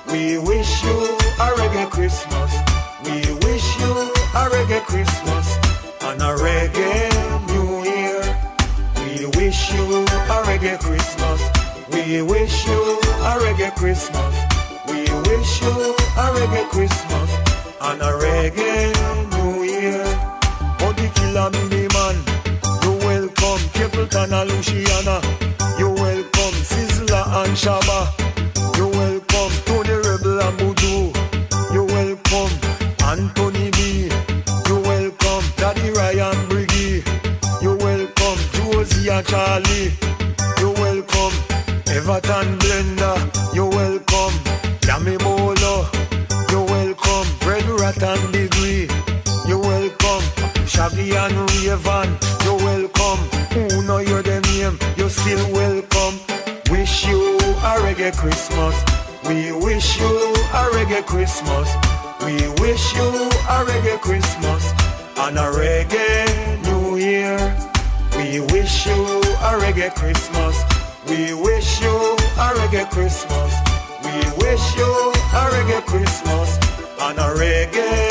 We wish you a reggae Christmas. We wish you a reggae Christmas and a reggae New Year. We wish you a reggae Christmas. We wish you a reggae Christmas. We wish you a reggae Christmas and a reggae New Year. Body killer mini man, you welcome Capleton and. You welcome Sizzler and Shabba. You welcome Tony Rebel and Voodoo. You welcome Anthony B. You're welcome Daddy Ryan Briggy. You're welcome Josie and Charlie. You're welcome Everton Blender. You're welcome Yami Bolo. You're welcome Red Rat and Degree. You're welcome Shaggy and Raven. You're welcome. Who know your name? You're still welcome. Wish you a reggae Christmas. We wish you a reggae Christmas. We wish you a reggae Christmas and a reggae New Year. We wish you a reggae Christmas. We wish you a reggae Christmas. We wish you a reggae Christmas and a reggae